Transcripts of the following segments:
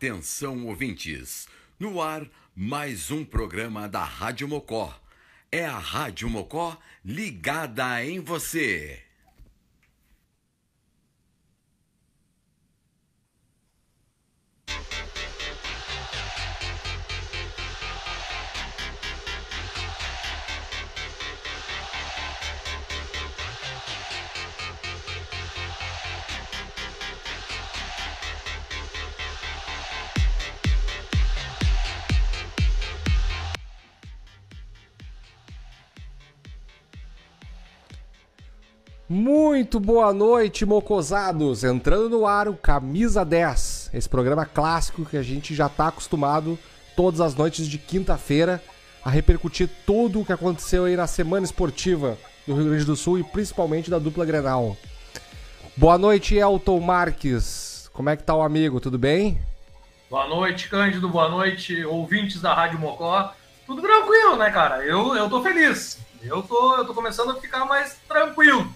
Atenção, ouvintes! No ar, mais um programa da Rádio Mocó. É a Rádio Mocó ligada em você. Muito boa noite, mocosados! Entrando no ar o Camisa 10, esse programa clássico que a gente já tá acostumado todas as noites de quinta-feira a repercutir tudo o que aconteceu aí na semana esportiva do Rio Grande do Sul e principalmente da dupla Grenal. Boa noite, Elton Marques. Como é que tá o amigo? Tudo bem? Boa noite, Cândido. Boa noite, ouvintes da Rádio Mocó. Tudo tranquilo, né, cara? Eu, eu tô feliz. Eu tô, eu tô começando a ficar mais tranquilo.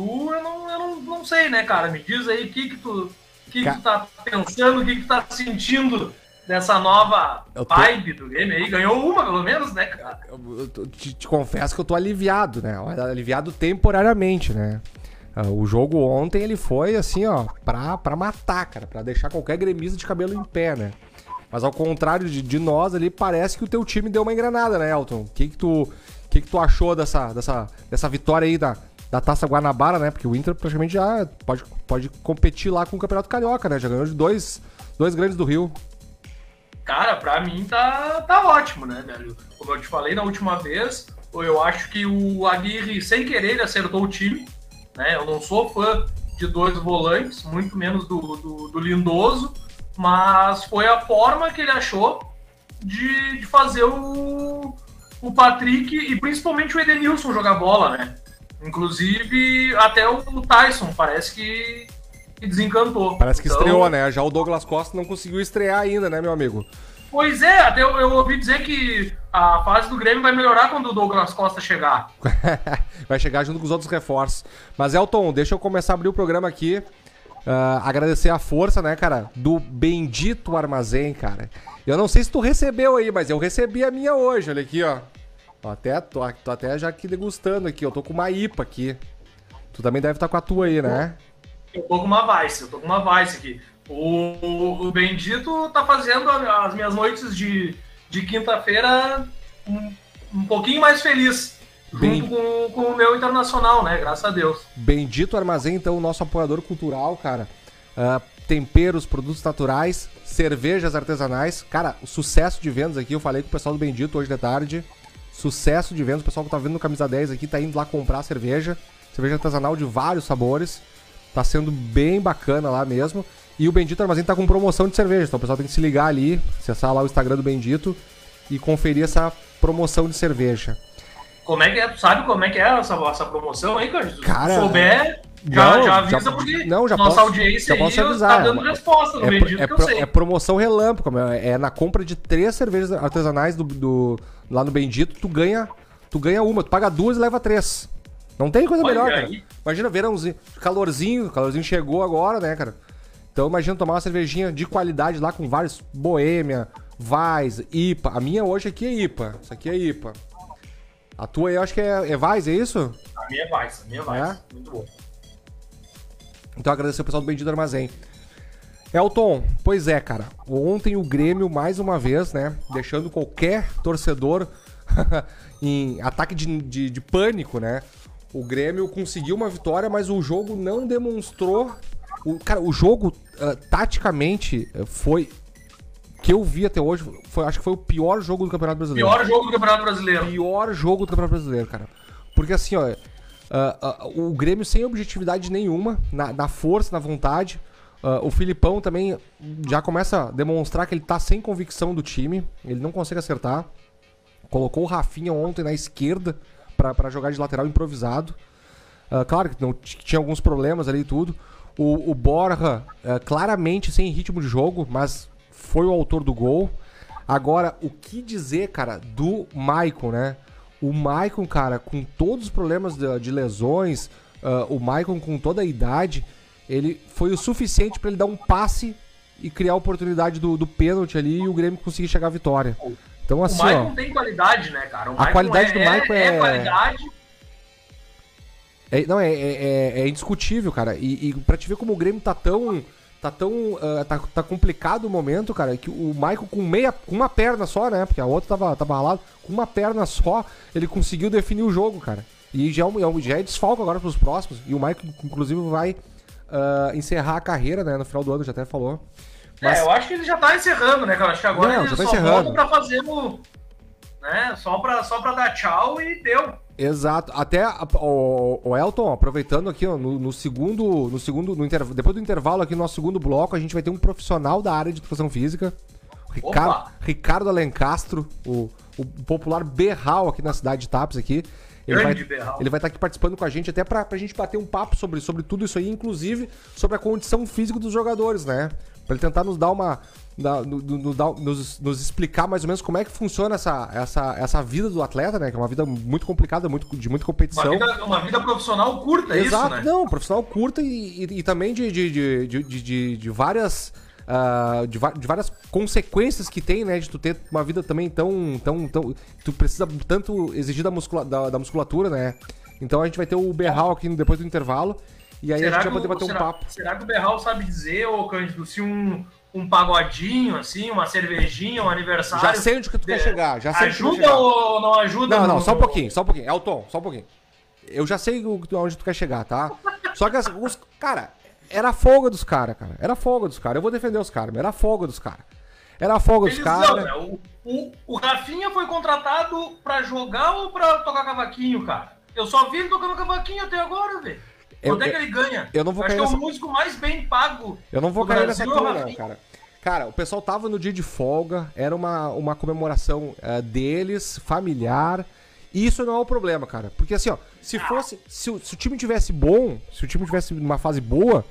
Tu, eu não, eu não, não sei, né, cara? Me diz aí o que que tu, que Ca- que tu tá pensando, o que que tu tá sentindo dessa nova Eu tô- vibe do game aí. Ganhou uma, pelo menos, né, cara? Eu, eu te, te confesso que eu tô aliviado, né? Aliviado temporariamente, né? Ah, O jogo ontem ele foi assim, ó, pra, pra matar, cara, pra deixar qualquer gremista de cabelo em pé, né? Mas ao contrário de, de nós ali, parece que o teu time deu uma engranada, né, Elton? O que que tu, o que que tu achou dessa, dessa, dessa vitória aí da, da Taça Guanabara, né? Porque o Inter praticamente já pode, pode competir lá com o Campeonato Carioca, né? Já ganhou de dois, dois grandes do Rio. Cara, pra mim tá, tá ótimo, né, velho? Como eu te falei na última vez, eu acho que o Aguirre, sem querer, ele acertou o time. Né? Eu não sou fã de dois volantes, muito menos do, do, do Lindoso, mas foi a forma que ele achou de, de fazer o, o Patrick e principalmente o Edenilson jogar bola, né? Inclusive, até o Tyson parece que, desencantou. Parece que Então, estreou, né? Já o Douglas Costa não conseguiu estrear ainda, né, meu amigo? Pois é, até eu, eu ouvi dizer que a fase do Grêmio vai melhorar quando o Douglas Costa chegar. Vai chegar junto com os outros reforços. Mas, Elton, deixa eu começar a abrir o programa aqui. Ah, agradecer a força, né, cara, do bendito armazém, cara. Eu não sei se tu recebeu aí, mas eu recebi a minha hoje, olha aqui, ó. Até, tô, tô até já aqui degustando aqui, eu tô com uma IPA aqui. Tu também deve estar com a tua aí, né? Eu tô com uma Vice, eu tô com uma Vice aqui. O, o Bendito tá fazendo as minhas noites de, de quinta-feira um, um pouquinho mais feliz. Bem- Junto com, com o meu internacional, né? Graças a Deus. Bendito Armazém, então, o nosso apoiador cultural, cara. Ah, temperos, produtos naturais, cervejas artesanais. Cara, sucesso de vendas aqui, eu falei com o pessoal do Bendito hoje de tarde. Sucesso de vendas, o pessoal que tá vendo no Camisa 10 aqui tá indo lá comprar cerveja. Cerveja artesanal de vários sabores. Tá sendo bem bacana lá mesmo. E o Bendito Armazém tá com promoção de cerveja. Então o pessoal tem que se ligar ali, acessar lá o Instagram do Bendito e conferir essa promoção de cerveja. Como é que é? Tu sabe como é que é essa, essa promoção aí, Cândido? Se Cara, souber, já, não, já avisa já- porque não, já nossa posso- audiência já posso aí avisar, tá é dando uma- resposta no É, Bendito é que eu pro- sei. é promoção relâmpago, meu. é na compra de três cervejas artesanais do, do- lá no Bendito, tu ganha, tu ganha uma, tu paga duas e leva três. Não tem coisa Olha melhor, aí. cara. Imagina verãozinho, calorzinho, calorzinho chegou agora, né, cara? Então imagina tomar uma cervejinha de qualidade lá com vários Boêmia, Vais, IPA. A minha hoje aqui é IPA. Isso aqui é IPA. A tua aí eu acho que é, é Vais, é isso? A minha é Vice, a minha é Vice. Muito bom. Então agradecer o pessoal do Bendito Armazém. Elton, pois é, cara. Ontem o Grêmio, mais uma vez, né? Deixando qualquer torcedor em ataque de, de, de pânico, né? O Grêmio conseguiu uma vitória, mas o jogo não demonstrou. O, cara, o jogo, ah, taticamente, eh, foi. Que eu vi até hoje, foi, acho que foi o pior jogo do Campeonato Brasileiro Pior jogo do Campeonato Brasileiro. pior jogo do Campeonato Brasileiro, cara. Porque assim, ó, Uh, uh, o Grêmio sem objetividade nenhuma, na, na força, na vontade. Uh, o Filipão também já começa a demonstrar que ele tá sem convicção do time. Ele não consegue acertar. Colocou o Rafinha ontem na esquerda para jogar de lateral improvisado. Uh, claro que não, tinha alguns problemas ali e tudo. O, o Borja, uh, claramente sem ritmo de jogo, mas foi o autor do gol. Agora, o que dizer, cara, do Maicon, né? O Maicon, cara, com todos os problemas de, de lesões, uh, o Maicon com toda a idade, ele foi o suficiente para ele dar um passe e criar a oportunidade do, do pênalti ali e o Grêmio conseguir chegar à vitória. Então, assim, o Maicon tem qualidade, né, cara? a qualidade é, do Maicon é, é, qualidade. É, não, é, é, é, indiscutível, cara. E, e pra te ver como o Grêmio tá tão. Tá tão. Uh, tá, tá complicado o momento, cara, que o Maicon com meia. com uma perna só, né? Porque a outra tava, tava ralado. Com uma perna só, ele conseguiu definir o jogo, cara. E já, é já é desfalco agora pros próximos. E o Maicon, inclusive, vai uh, encerrar a carreira, né? No final do ano, já até falou. Mas... É, eu acho que ele já tá encerrando, né, cara? Acho que agora Não, ele já tá só encerrando. volta pra fazer o. Né? Só pra, só pra dar tchau e deu. Exato. Até o, o Elton, aproveitando aqui ó, no, no, segundo. No segundo. No interv... Depois do intervalo aqui no nosso segundo bloco, a gente vai ter um profissional da área de educação física. Ricardo, Ricardo Alencastro, o, o popular Berral aqui na cidade de Tapes aqui. Ele vai, ele vai estar aqui participando com a gente até pra, pra gente bater um papo sobre, sobre tudo isso aí, inclusive sobre a condição física dos jogadores, né? Pra ele tentar nos dar uma. Da, no, no, nos, nos, explicar mais ou menos como é que funciona essa, essa, essa vida do atleta, né? Que é uma vida muito complicada, muito, de muita competição. Uma vida, uma vida profissional curta, é Exato, isso, né? não, profissional curta e, e, e também de, de, de, de, de, de várias uh, de, de, várias consequências que tem, né? De tu ter uma vida também tão. tão, tão tu precisa tanto exigir da, muscula, da, da musculatura, né? Então a gente vai ter o Berral aqui depois do intervalo. E aí será a gente vai poder bater será, um papo. Será que o Berral sabe dizer, ô Cândido, se um, um pagodinho, assim, uma cervejinha, um aniversário. Já sei onde que tu quer chegar. Já sei ajuda chegar. ou não ajuda? Não, não, no... só um pouquinho, só um pouquinho. Elton, só um pouquinho. Eu já sei onde tu quer chegar, tá? Só que os. Cara, era folga dos caras, cara. Era folga dos caras. Eu vou defender os caras, era folga dos caras. Era folga dos caras. Né? O, o, o Rafinha foi contratado pra jogar ou pra tocar cavaquinho, cara? Eu só vi ele tocando cavaquinho até agora, velho. Quanto é que ele ganha? Eu não vou Acho cair que é o músico mais bem pago. Eu não vou cair nessa aqui, não, cara. Cara, o pessoal tava no dia de folga, era uma, uma comemoração uh, deles, familiar. E isso não é o problema, cara. Porque assim, ó, se ah. fosse. Se, se o time tivesse bom, se o time tivesse numa fase boa,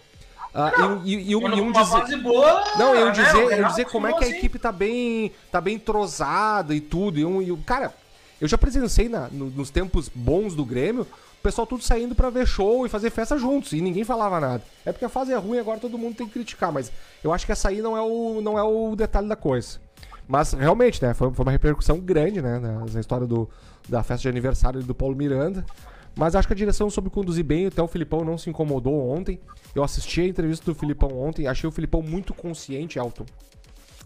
Uh, e, e, e, um, e um dizer. Boa, não, eu né? dizer, eu dizer como é que a assim. equipe tá bem. tá bem entrosada e tudo. E, um, e cara, eu já presenciei na, no, nos tempos bons do Grêmio, o pessoal tudo saindo para ver show e fazer festa juntos. E ninguém falava nada. É porque a fase é ruim agora todo mundo tem que criticar, mas eu acho que essa aí não é o, não é o detalhe da coisa. Mas realmente, né? Foi, foi uma repercussão grande, né? Na, história do, da festa de aniversário do Paulo Miranda. Mas acho que a direção soube conduzir bem, até o Filipão não se incomodou ontem. Eu assisti a entrevista do Filipão ontem, achei o Filipão muito consciente, Alton.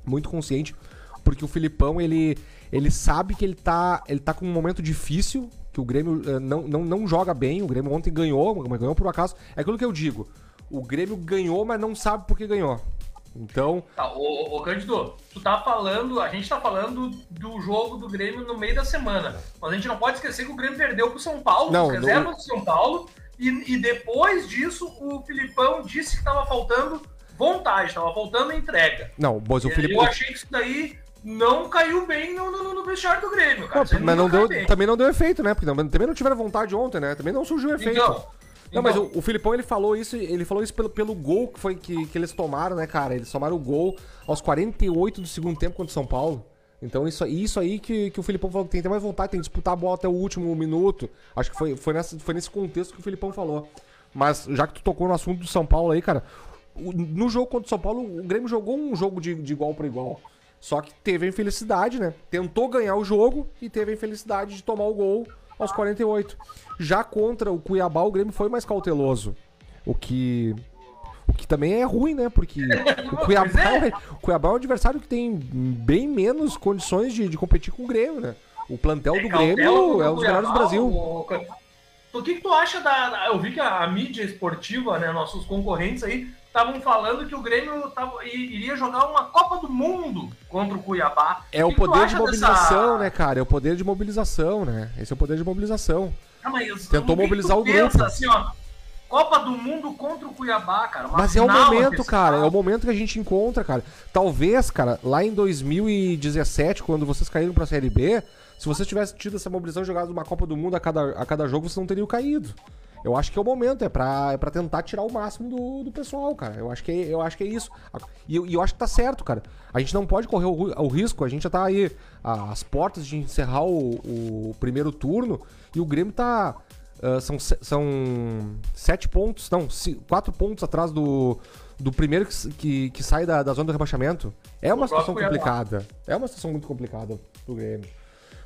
Muito consciente, porque o Filipão, ele, ele sabe que ele tá, ele tá com um momento difícil, que o Grêmio uh, não, não, não joga bem. O Grêmio ontem ganhou, mas ganhou por acaso. É aquilo que eu digo. O Grêmio ganhou, mas não sabe por que ganhou. Então. Tá, ô, ô Cândido, tu tá falando, a gente tá falando do jogo do Grêmio no meio da semana. Mas a gente não pode esquecer que o Grêmio perdeu pro São Paulo, não, reserva do São Paulo. E, e, depois disso, o Filipão disse que tava faltando vontade, tava faltando entrega. Não, mas o Filipão. Eu achei que isso daí não caiu bem no, no, no vestiário do Grêmio, cara. Não, mas não deu, também não deu efeito, né? Porque também não tiveram vontade ontem, né? Também não surgiu efeito. Então, não, mas então- o, o, Filipão ele falou isso, ele falou isso pelo, pelo gol que foi que, que eles tomaram, né, cara? Eles tomaram o gol aos 48 do segundo tempo contra o São Paulo. Então isso, isso aí que, que o Filipão falou que tem que ter mais vontade, tem que disputar a bola até o último minuto. Acho que foi, foi, nessa, foi nesse contexto que o Filipão falou. Mas já que tu tocou no assunto do São Paulo aí, cara, no jogo contra o São Paulo, o Grêmio jogou um jogo de, de igual para igual. Só que teve a infelicidade, né? Tentou ganhar o jogo e teve a infelicidade de tomar o gol aos 48. Já contra o Cuiabá, o Grêmio foi mais cauteloso. O que. O que também é ruim, né? Porque o Cuiabá, é. o Cuiabá é um adversário que tem bem menos condições de, de competir com o Grêmio, né? O plantel do Grêmio é um dos melhores do Brasil. O que, que tu acha da. Eu vi que a, a mídia esportiva, né? Nossos concorrentes aí, estavam falando que o Grêmio tava, iria jogar uma Copa do Mundo contra o Cuiabá. É o, o poder de mobilização, dessa... né, cara? É o poder de mobilização, né? Esse é o poder de mobilização. Ah, mas Tentou que que mobilizar o pensa, grupo. Assim, ó, Copa do Mundo contra o Cuiabá, cara. Mas é o momento, antecipada. cara. É o momento que a gente encontra, cara. Talvez, cara, lá em 2017, quando vocês caíram pra Série B, se vocês tivessem tido essa mobilização e jogado uma Copa do Mundo a cada, a cada jogo, vocês não teriam caído. Eu acho que é o momento, é pra, é pra tentar tirar o máximo do, do pessoal, cara. Eu acho que, é- eu acho que é isso. E eu, eu acho que tá certo, cara. A gente não pode correr o, o risco, a gente já tá aí às portas de encerrar o, o primeiro turno e o Grêmio tá. ah, são, são sete pontos, não, quatro pontos atrás do, do primeiro que, que, que sai da, da zona do rebaixamento. É uma O situação complicada. É uma situação muito complicada pro Grêmio.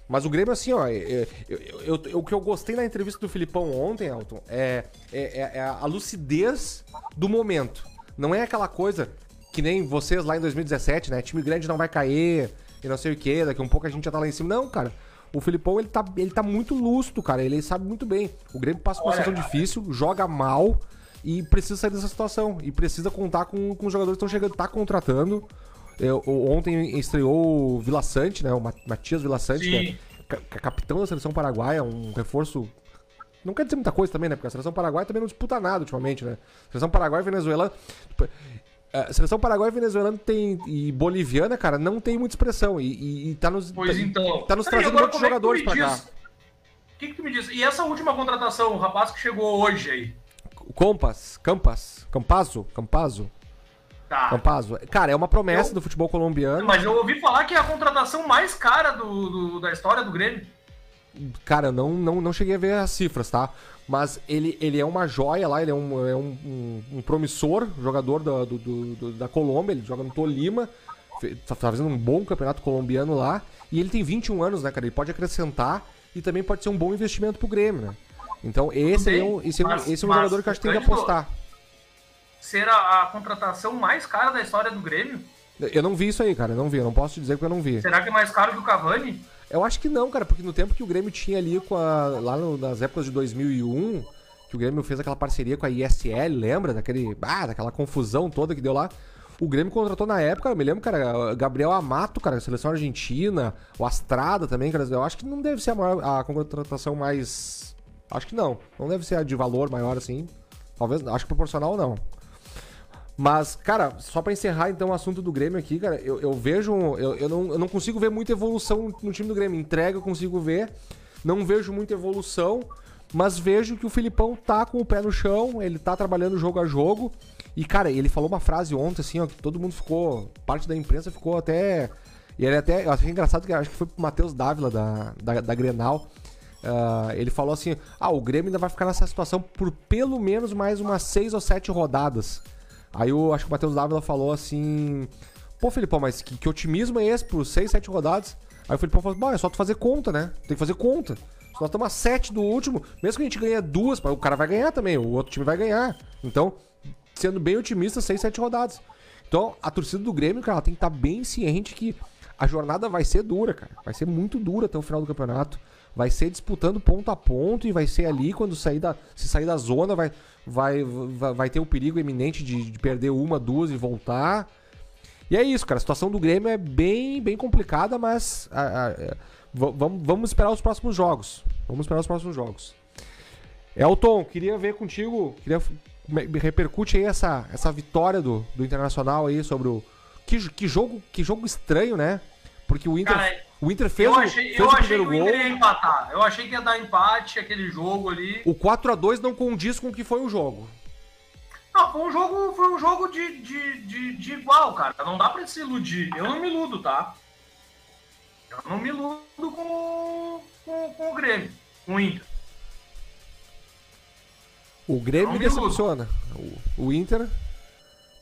Mas o Grêmio, assim, ó, é- é- eu- eu- eu- o que eu gostei na entrevista do Filipão ontem, Elton, é, é, é- é a lucidez do momento. Não é aquela coisa que nem vocês lá em 2017, né? Time grande não vai cair e não sei o que, daqui a um pouco a gente já tá lá em cima. Não, cara. O Filipão, ele tá, ele tá muito lúcido, cara. Ele sabe muito bem. O Grêmio passa por uma situação difícil, joga mal e precisa sair dessa situação. E precisa contar com, com os jogadores que estão chegando, tá contratando. Eu- o- ontem estreou o Vila Sante, né? O Ma- Matias Vila Sante, que é ca- ca- capitão da seleção paraguaia, um reforço. Não quer dizer muita coisa também, né? Porque a seleção paraguaia também não disputa nada ultimamente, né? Seleção paraguaia e venezuelana. tipo, A seleção paraguaia e venezuelana tem, e boliviana, cara, não tem muita expressão. E, e, e tá nos, Pois tá, então. tá nos Aí, trazendo muitos é jogadores me pra cá. O que, que tu me diz? E essa última contratação, o rapaz que chegou hoje aí? Compas, Campas, Campazo, Campazo, Tá. Campazo. Cara, é uma promessa Eu- do futebol colombiano. Mas eu ouvi falar que é a contratação mais cara do, do- da história do Grêmio. Cara, não, não, não cheguei a ver as cifras, tá? Mas ele, ele é uma joia lá, ele é um, é um, um- um promissor jogador da, do, do- da Colômbia, ele joga no Tolima, fe- tá fazendo um bom campeonato colombiano lá, e ele tem 21 anos, né, cara? Ele pode acrescentar e também pode ser um bom investimento pro Grêmio, né? Então esse, é um, esse, é um, Mas- esse é um mas, jogador que eu acho que tem que apostar. Ser a, a contratação mais cara da história do Grêmio? Eu não vi isso aí, cara, eu não vi, eu não posso te dizer que eu não vi. Será que é mais caro que o Cavani? Eu acho que não, cara, porque no tempo que o Grêmio tinha ali com a. Lá no- nas épocas de 2001, que o Grêmio fez aquela parceria com a ISL, lembra? Daquele. Ah, daquela confusão toda que deu lá. O Grêmio contratou na época, eu me lembro, cara, Gabriel Amato, cara, seleção argentina, o Astrada também, cara. Eu acho que não deve ser a, maior, a contratação mais. Acho que não. Não deve ser a de valor maior assim. Talvez, acho que proporcional não. Mas, cara, só pra encerrar então o assunto do Grêmio aqui, cara, eu, eu vejo. Eu, eu, não, eu não consigo ver muita evolução no time do Grêmio. Entrega eu consigo ver. Não vejo muita evolução. Mas vejo que o Filipão tá com o pé no chão, ele tá trabalhando jogo a jogo. E, cara, ele falou uma frase ontem, assim, ó, que todo mundo ficou. Parte da imprensa ficou até. E ele até. Eu achei engraçado que acho que foi pro Matheus Dávila da, da, da Grenal. Ah, ele falou assim: Ah, o Grêmio ainda vai ficar nessa situação por pelo menos mais umas seis ou sete rodadas. Aí eu acho que o Matheus Dávila falou assim: Pô, Felipão, mas que, que otimismo é esse por seis, sete rodadas? Aí o Felipão falou: Bom, é só tu fazer conta, né? Tem que fazer conta. Se nós estamos a sete do último, mesmo que a gente ganhe duas, o cara vai ganhar também, o outro time vai ganhar. Então, sendo bem otimista, seis, sete rodadas. Então, a torcida do Grêmio, cara, ela tem que estar bem ciente que a jornada vai ser dura, cara. Vai ser muito dura até o final do campeonato. Vai ser disputando ponto a ponto e vai ser ali quando sair da, se sair da zona, vai, vai, vai, vai ter o perigo iminente de, de perder uma, duas e voltar. E é isso, cara. A situação do Grêmio é bem, bem complicada, mas a- a- é, vamos, vamos esperar os próximos jogos. Vamos esperar os próximos jogos. Elton, queria ver contigo, queria repercute aí essa, essa vitória do, do Internacional aí sobre o que, que jogo que jogo estranho, né? Porque o Inter, Cara, o Inter fez, eu o- achei, fez eu o achei que primeiro o Inter gol. ia empatar. Eu achei que ia dar empate aquele jogo ali. O 4 a 2 não condiz com o que foi o jogo. Não, foi um jogo, foi um jogo de, de, de, de igual, cara. Não dá pra se iludir. Eu não me iludo, tá? Eu não me iludo com, com, com o Grêmio, com o Inter. O Grêmio me decepciona. O, o Inter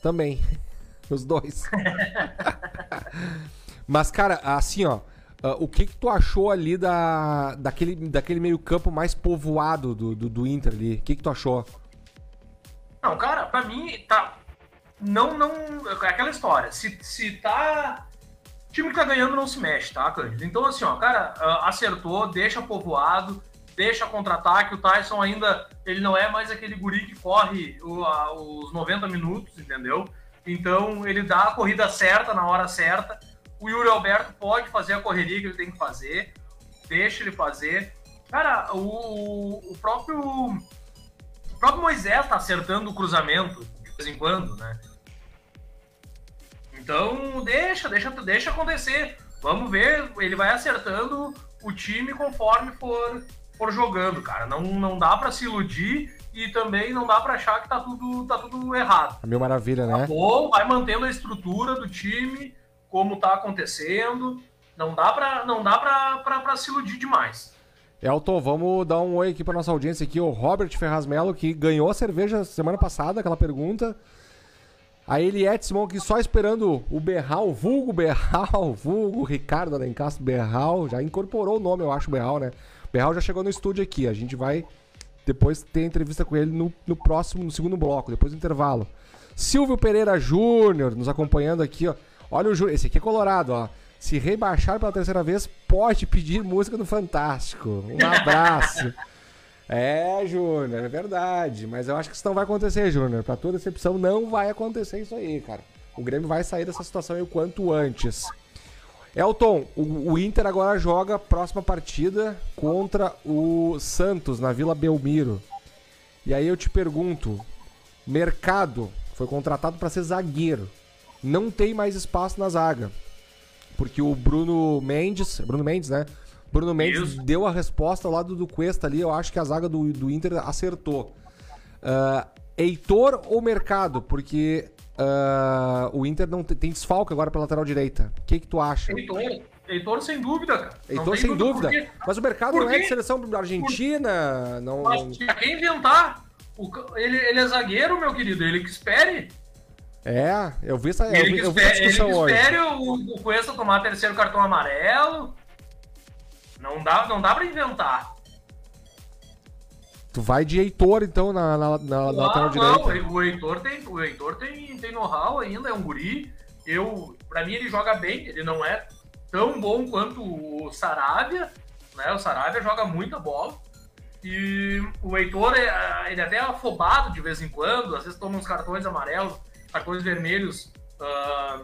também. Os dois. Mas, cara, assim, ó. ah, o que que tu achou ali da, daquele, daquele meio campo mais povoado do, do, do Inter ali? O que que tu achou? Não, cara, pra mim, tá. Não, não. É aquela história. Se, se tá. O time que tá ganhando não se mexe, tá, Cândido? Então, assim, ó, cara, ah, acertou, deixa povoado, deixa contra-ataque. O Tyson ainda. Ele não é mais aquele guri que corre o- a- os 90 minutos, entendeu? Então, ele dá a corrida certa na hora certa. O Yuri Alberto pode fazer a correria que ele tem que fazer, deixa ele fazer. Cara, o, o próprio. O próprio Moisés tá acertando o cruzamento de vez em quando, né? Então, deixa, deixa, deixa acontecer. Vamos ver, ele vai acertando o time conforme for, for jogando, cara. Não, não dá para se iludir e também não dá para achar que tá tudo, tá tudo errado. A mil maravilha, né? Tá bom, vai mantendo a estrutura do time, como tá acontecendo. Não dá pra, não dá pra se iludir demais. Elton, vamos dar um oi aqui pra nossa audiência aqui, o Robert Ferraz Melo, que ganhou a cerveja semana passada, aquela pergunta. A Eliette Simon aqui só esperando o Berral, vulgo Berral, vulgo Ricardo Alencastro Berral, já incorporou o nome, eu acho, Berral, né? Berral já chegou no estúdio aqui, a gente vai depois ter entrevista com ele no, no próximo, no segundo bloco, depois do intervalo. Silvio Pereira Júnior nos acompanhando aqui, ó. Olha o Júnior, esse aqui é colorado, ó. Se rebaixar pela terceira vez, pode pedir música do Fantástico. Um abraço. é, Júnior, é verdade. Mas eu acho que isso não vai acontecer, Júnior. Pra tua decepção, não vai acontecer isso aí, cara. O Grêmio vai sair dessa situação aí o quanto antes. Elton, o, o Inter agora joga a próxima partida contra o Santos na Vila Belmiro. E aí eu te pergunto, Mercado foi contratado para ser zagueiro. Não tem mais espaço na zaga. Porque o Bruno Mendes, Bruno Mendes, né? Bruno Mendes Isso. deu a resposta ao lado do Cuesta ali. Eu acho que a zaga do, do Inter acertou. Ah, Heitor ou Mercado? Porque ah, o Inter não tem, tem desfalque agora pela lateral direita. O que, que tu acha? Heitor, Heitor sem dúvida, cara. Não Heitor, sem dúvida. porque- Mas o mercado não é de seleção argentina. Não, não- Mas tinha que inventar. O ele, ele é zagueiro, meu querido. Ele que espere. É, eu vi essa, eu Ele vi, eu vi essa ele discussão que hoje. espere o, o Cuesta tomar terceiro cartão amarelo. Não dá, não dá pra inventar. Tu vai de Heitor, então, na, na, na, na Ah, lateral não, direita. o Heitor tem, o Heitor tem, tem know-how ainda, é um guri. Eu, pra mim, ele joga bem, ele não é tão bom quanto o Saravia, né? O Saravia joga muita bola. E o Heitor, é, ele é até afobado de vez em quando, às vezes toma uns cartões amarelos, cartões vermelhos ah,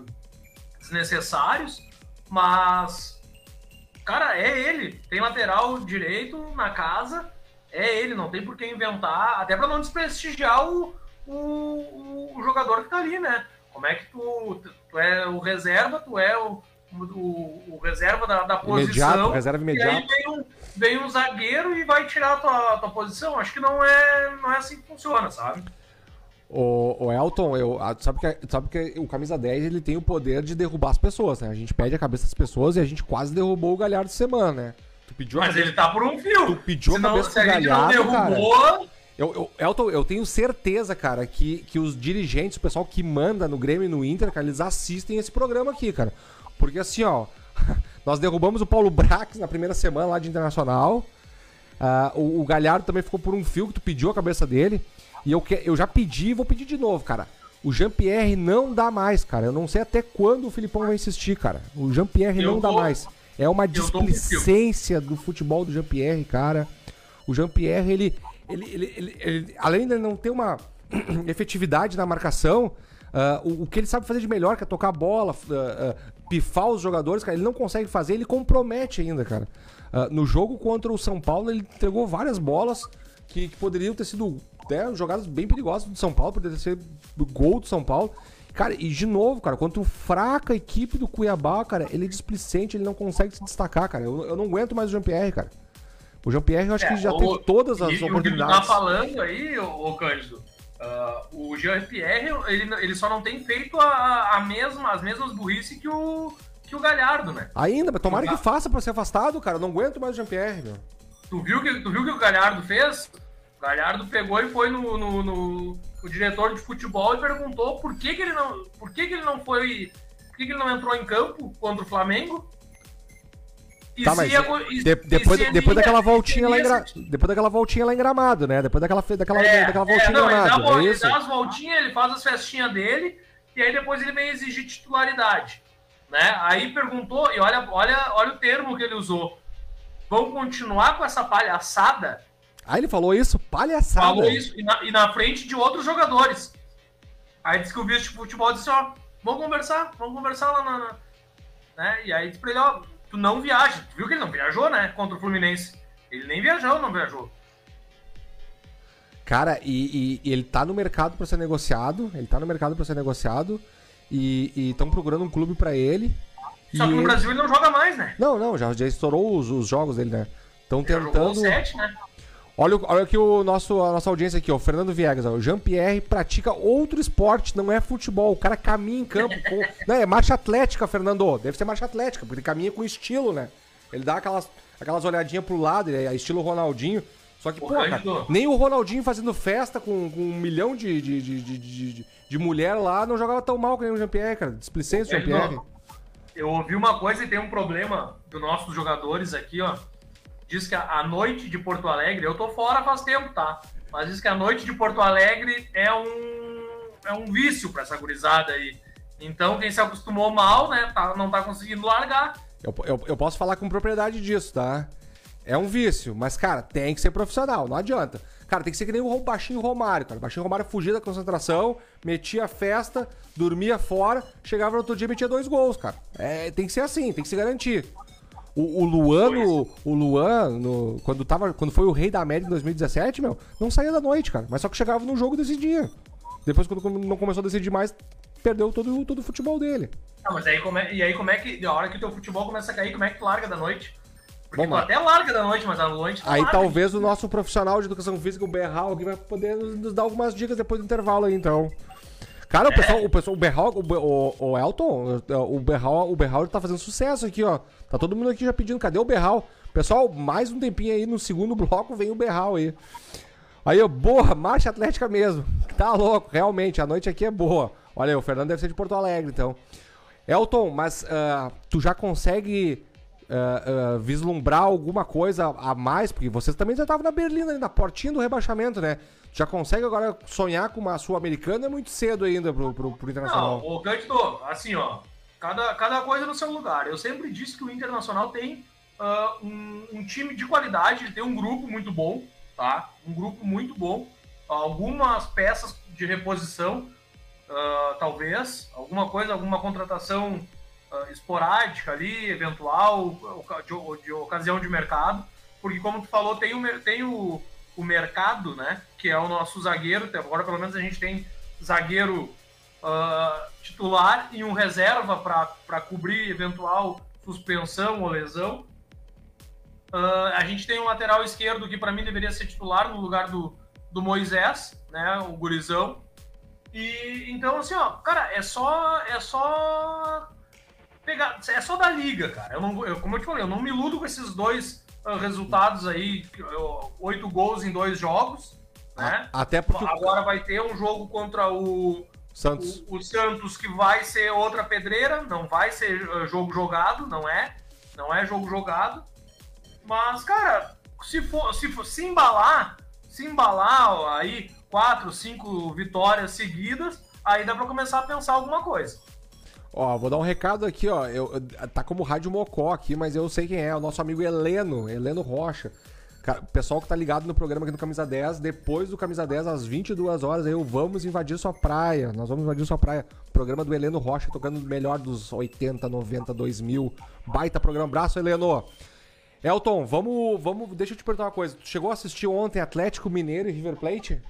desnecessários, mas, cara, é ele. Tem lateral direito na casa, é ele, não tem por que inventar, até pra não desprestigiar o, o, o jogador que tá ali, né? Como é que tu, tu é o reserva, tu é o, o, o reserva da, da posição. Imediato, reserva E aí imediato. vem um, vem um zagueiro e vai tirar a tua, tua posição. Acho que não é, não é assim que funciona, sabe? O, o Elton, eu, tu sabe, que, sabe que o camisa 10 ele tem o poder de derrubar as pessoas, né? A gente pede a cabeça das pessoas e a gente quase derrubou o Galhardo essa semana, né? Tu pediu a Mas cabeça- ele tá por um fio. Tu pediu a Senão, cabeça se a gente não Galhardo, cara. derrubou, Eu, eu- Elton, eu tenho certeza, cara, que, que os dirigentes, o pessoal que manda no Grêmio e no Inter, cara, eles assistem esse programa aqui, cara. Porque assim, ó, nós derrubamos o Paulo Brax na primeira semana lá de Internacional. Ah, o, o Galhardo também ficou por um fio que tu pediu a cabeça dele. E eu, que, eu já pedi e vou pedir de novo, cara. O Jean-Pierre não dá mais, cara. Eu não sei até quando o Filipão vai insistir, cara. O Jean-Pierre não dá tô- mais. É uma displicência do futebol do Jean-Pierre, cara. O Jean-Pierre, ele, ele, ele, ele- além de não ter uma efetividade na marcação, ah, o, o que ele sabe fazer de melhor, que é tocar a bola, ah, ah, pifar os jogadores, cara, ele não consegue fazer, ele compromete ainda, cara. No jogo contra o São Paulo, ele entregou várias bolas que, que poderiam ter sido né, jogadas bem perigosas do São Paulo, poderia ser gol do São Paulo. Cara, e de novo, cara, contra o fraca equipe do Cuiabá, cara, ele é displicente, ele não consegue se destacar, cara. Eu, eu não aguento mais o Jean-Pierre, cara. O Jean-Pierre, eu acho que É, já o- teve todas as e, e o que tu tá oportunidades. falando aí, ô, ô Cândido, ah, o Jean-Pierre, ele, ele só não tem feito a, a mesma, as mesmas burrice que o, que o Galhardo, né? Ainda, mas tomara que faça pra ser afastado, cara. Eu não aguento mais o Jean-Pierre, meu. Tu viu que tu viu que o Galhardo fez? Galhardo pegou e foi no, no, no- no diretor de futebol e perguntou por que, que ele não, por que, que ele não foi, por que, que ele não entrou em campo contra o Flamengo? E Tá, se mas ia- de- e- depois, e depois ia- daquela voltinha lá em Gra... depois daquela voltinha lá em Gramado, né? Depois daquela daquela, É, daquela é, voltinha não, em ele, dá, Gramado, é ele dá as voltinhas, ele faz as festinhas dele, e aí depois ele vem exigir titularidade. Né? Aí perguntou, e olha, olha, olha o termo que ele usou. Vão continuar com essa palhaçada? Aí ele falou isso, palhaçada. Falou isso, e na, e na frente de outros jogadores. Aí disse que o vice de futebol disse, ó, vamos conversar, vamos conversar lá na... na- né? E aí disse pra ele, ó, tu não viaja. Tu viu que ele não viajou, né, contra o Fluminense. Ele nem viajou, não viajou. Cara, e, e- e ele tá no mercado pra ser negociado. Ele tá no mercado pra ser negociado. E estão procurando um clube pra ele. Só que no ele- Brasil ele não joga mais, né? Não, não, já, já estourou os, os jogos dele, né? Estão tentando. sete, né? Olha, o- olha aqui o nosso, a nossa audiência aqui, ó. O Fernando Viegas, ó. O Jean-Pierre pratica outro esporte, não é futebol. O cara caminha em campo. Com... não, é marcha atlética, Fernando. Deve ser marcha atlética, porque ele caminha com estilo, né? Ele dá aquelas, aquelas olhadinhas pro lado, ele é estilo Ronaldinho. Só que, pô, cara, nem o Ronaldinho fazendo festa com, com um milhão de, de, de, de, de- mulher lá não jogava tão mal que nem o Jean-Pierre, cara. Displicência, Jean-Pierre. Eu ouvi uma coisa e tem um problema dos nossos jogadores aqui, ó. Diz que a, a noite de Porto Alegre, eu tô fora faz tempo, tá? Mas diz que a noite de Porto Alegre é um, é um vício pra essa gurizada aí. Então, quem se acostumou mal, né, tá- não tá conseguindo largar. Eu, eu, eu posso falar com propriedade disso, tá? É um vício, mas, cara, tem que ser profissional, não adianta. Cara, tem que ser que nem o baixinho Romário, cara. O baixinho Romário fugia da concentração, metia a festa, dormia fora, chegava no outro dia e metia dois gols, cara. É, tem que ser assim, tem que se garantir. O, o Luan, no- o Luan, no- quando, tava, quando foi o rei da América em 2017, meu, não saía da noite, cara. Mas só que chegava no jogo e decidia. Depois, quando não começou a decidir mais, perdeu todo, todo o futebol dele. Ah, mas aí como é, e aí como é que, a hora que o teu futebol começa a cair, como é que tu larga da noite? Porque lá. até larga da noite, mas a noite tu Aí larga. talvez o nosso profissional de educação física, o Berral, aqui vai poder nos, nos dar algumas dicas depois do intervalo aí, então. Cara, o pessoal, o pessoal, o Berral, o, o, o Elton, o Berral, o Berral tá fazendo sucesso aqui, ó. Tá todo mundo aqui já pedindo, cadê o Berral? Pessoal, mais um tempinho aí no segundo bloco vem o Berral aí. Aí, ó, boa, marcha atlética mesmo. Tá louco, realmente, a noite aqui é boa. Olha aí, o Fernando deve ser de Porto Alegre, então. Elton, mas ah, tu já consegue ah, vislumbrar alguma coisa a mais? Porque você também já estava na Berlim, na portinha do rebaixamento, né? Já consegue agora sonhar com uma Sul-Americana? É muito cedo ainda pro, pro, pro Não, Internacional. o Cândido, assim, ó, cada, cada coisa no seu lugar. Eu sempre disse que o Internacional tem ah, um, um time de qualidade, ele tem um grupo muito bom, tá? Um grupo muito bom. Algumas peças de reposição, ah, talvez, alguma coisa, alguma contratação ah, esporádica ali, eventual, de, de ocasião de mercado, porque como tu falou, tem o, tem o, o mercado, né? Que é o nosso zagueiro. Agora pelo menos a gente tem zagueiro ah, titular e um reserva para cobrir eventual suspensão ou lesão. Ah, a gente tem um lateral esquerdo que para mim deveria ser titular no lugar do, do Moisés, né? O gurizão. E então assim, ó, cara, é só é só pegar, é só da liga, cara. Eu não, eu, como eu te falei, eu não me iludo com esses dois ah, resultados aí, oito gols em dois jogos, né? Até porque Agora vai ter um jogo contra o, Santos. o, o Santos que vai ser outra pedreira, não vai ser uh, jogo jogado, não é? Não é jogo jogado. Mas, cara, se for se, for, se embalar, se embalar ó, aí quatro, cinco vitórias seguidas, aí dá pra começar a pensar alguma coisa. Ó, vou dar um recado aqui, ó. Eu, tá como Rádio Mocó aqui, mas eu sei quem é. O nosso amigo Heleno, Heleno Rocha. Cara, pessoal que tá ligado no programa aqui no Camisa 10, depois do Camisa 10, às 22 horas, eu vamos invadir sua praia. Nós vamos invadir sua praia. Programa do Heleno Rocha, tocando o melhor dos 80, 90, 2000. Baita programa. Abraço, Heleno. Elton, vamos, vamos. Deixa eu te perguntar uma coisa. Tu chegou a assistir ontem Atlético Mineiro e River Plate?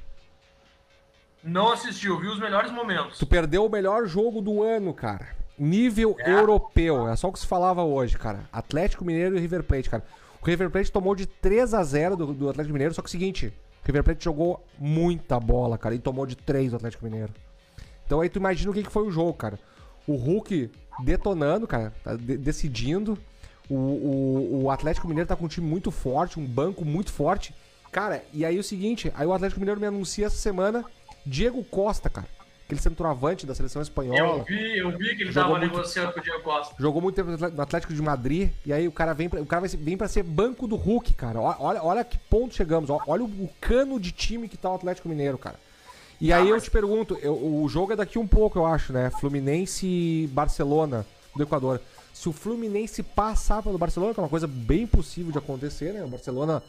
Não assistiu, viu os melhores momentos. Tu perdeu o melhor jogo do ano, cara. Nível europeu. É só o que se falava hoje, cara. Atlético Mineiro e River Plate, cara. O River Plate tomou de 3 a 0 do, do Atlético Mineiro, só que é o seguinte, o River Plate jogou muita bola, cara, e tomou de 3 do Atlético Mineiro. Então aí tu imagina o que, que foi o jogo, cara. O Hulk detonando, cara, tá de- decidindo. O, o, o Atlético Mineiro tá com um time muito forte, um banco muito forte. Cara, e aí o seguinte, aí o Atlético Mineiro me anuncia essa semana Diego Costa, cara. Aquele centroavante da seleção espanhola. Eu vi, eu vi que ele tava muito- negociando com o Diego Costa. Jogou muito tempo no Atlético de Madrid. E aí o cara vem pra, o cara vem pra ser banco do Hulk, cara. Olha, olha que ponto chegamos. Olha o, o cano de time que tá o Atlético Mineiro, cara. E aí eu te pergunto, eu- o jogo é daqui um pouco, eu acho, né? Fluminense e Barcelona do Equador. Se o Fluminense passar pelo Barcelona, que é uma coisa bem possível de acontecer, né? O Barcelona,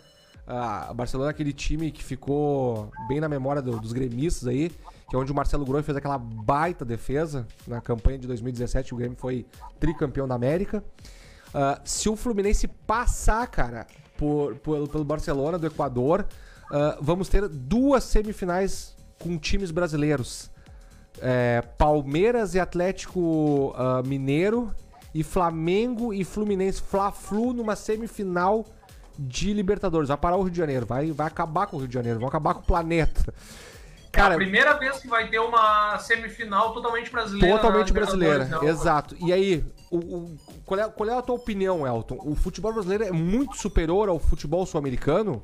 o Barcelona é aquele time que ficou bem na memória do- dos gremistas aí, que é onde o Marcelo Groi fez aquela baita defesa na campanha de 2017, o Grêmio foi tricampeão da América. Ah, se o Fluminense passar, cara, por, por- pelo Barcelona do Equador. Ah, vamos ter duas semifinais com times brasileiros. É, Palmeiras e Atlético ah, Mineiro e Flamengo e Fluminense Fla-Flu numa semifinal de Libertadores. Vai parar o Rio de Janeiro, vai, vai acabar com o Rio de Janeiro, vai acabar com o planeta. É a Cara, primeira vez que vai ter uma semifinal totalmente brasileira. totalmente brasileira, né? exato. E aí, o, o- qual, é, qual é a tua opinião, Elton? O futebol brasileiro é muito superior ao futebol sul-americano?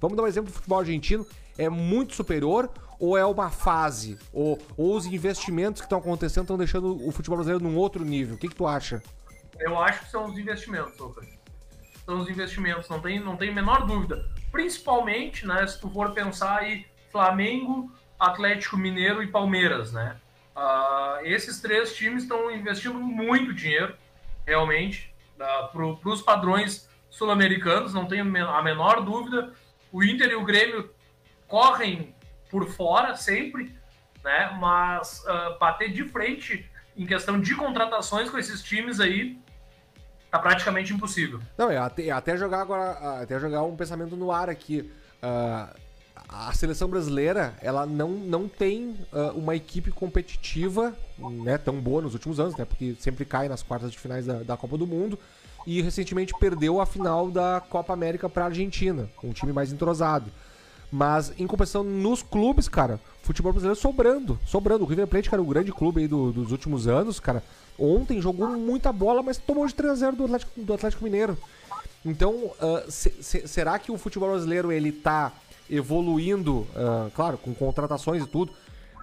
Vamos dar um exemplo do futebol argentino. É muito superior ou é uma fase? Ou, ou os investimentos que estão acontecendo estão deixando o futebol brasileiro num outro nível? O que, que tu acha? Eu acho que são os investimentos, Lucas. São os investimentos, não tem, não tem menor dúvida. Principalmente, né, se tu for pensar aí Flamengo, Atlético Mineiro e Palmeiras, né? Ah, esses três times estão investindo muito dinheiro, realmente, para os padrões sul-americanos, não tenho a menor dúvida. O Inter e o Grêmio correm por fora sempre, né? Mas ah, bater de frente em questão de contratações com esses times aí tá praticamente impossível. Não, é até, é até jogar agora, até jogar um pensamento no ar aqui. Ah, a seleção brasileira, ela não, não tem ah, uma equipe competitiva, né, tão boa nos últimos anos, né, porque sempre cai nas quartas de finais da, da Copa do Mundo e recentemente perdeu a final da Copa América para a Argentina, um time mais entrosado. Mas em compensação nos clubes, cara, futebol brasileiro sobrando, sobrando. O River Plate, cara, o grande clube aí do- dos últimos anos, cara, ontem jogou muita bola, mas tomou de 3 a 0 do Atlético, do Atlético Mineiro. Então, ah, se- se- será que o futebol brasileiro ele tá evoluindo, ah, claro, com contratações e tudo?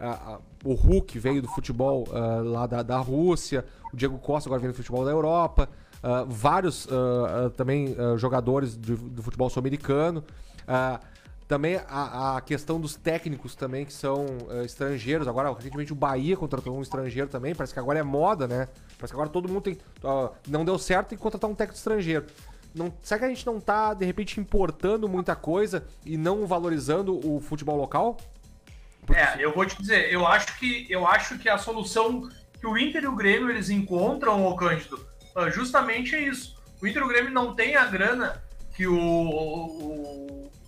Ah, o Hulk veio do futebol ah, lá da, da Rússia, o Diego Costa agora vem do futebol da Europa, ah, vários também jogadores do, do futebol sul-americano. Também a, a questão dos técnicos também, que são ah, estrangeiros. Agora, recentemente, o Bahia contratou um estrangeiro também. Parece que agora é moda, né? Parece que agora todo mundo tem. ah, não deu certo, tem que contratar um técnico estrangeiro. Não, será que a gente não tá, de repente, importando muita coisa e não valorizando o futebol local? É, eu vou te dizer, eu acho que eu acho que a solução que o Inter e o Grêmio eles encontram, ô Cândido, ah, justamente é isso. O Inter e o Grêmio não tem a grana que o, o-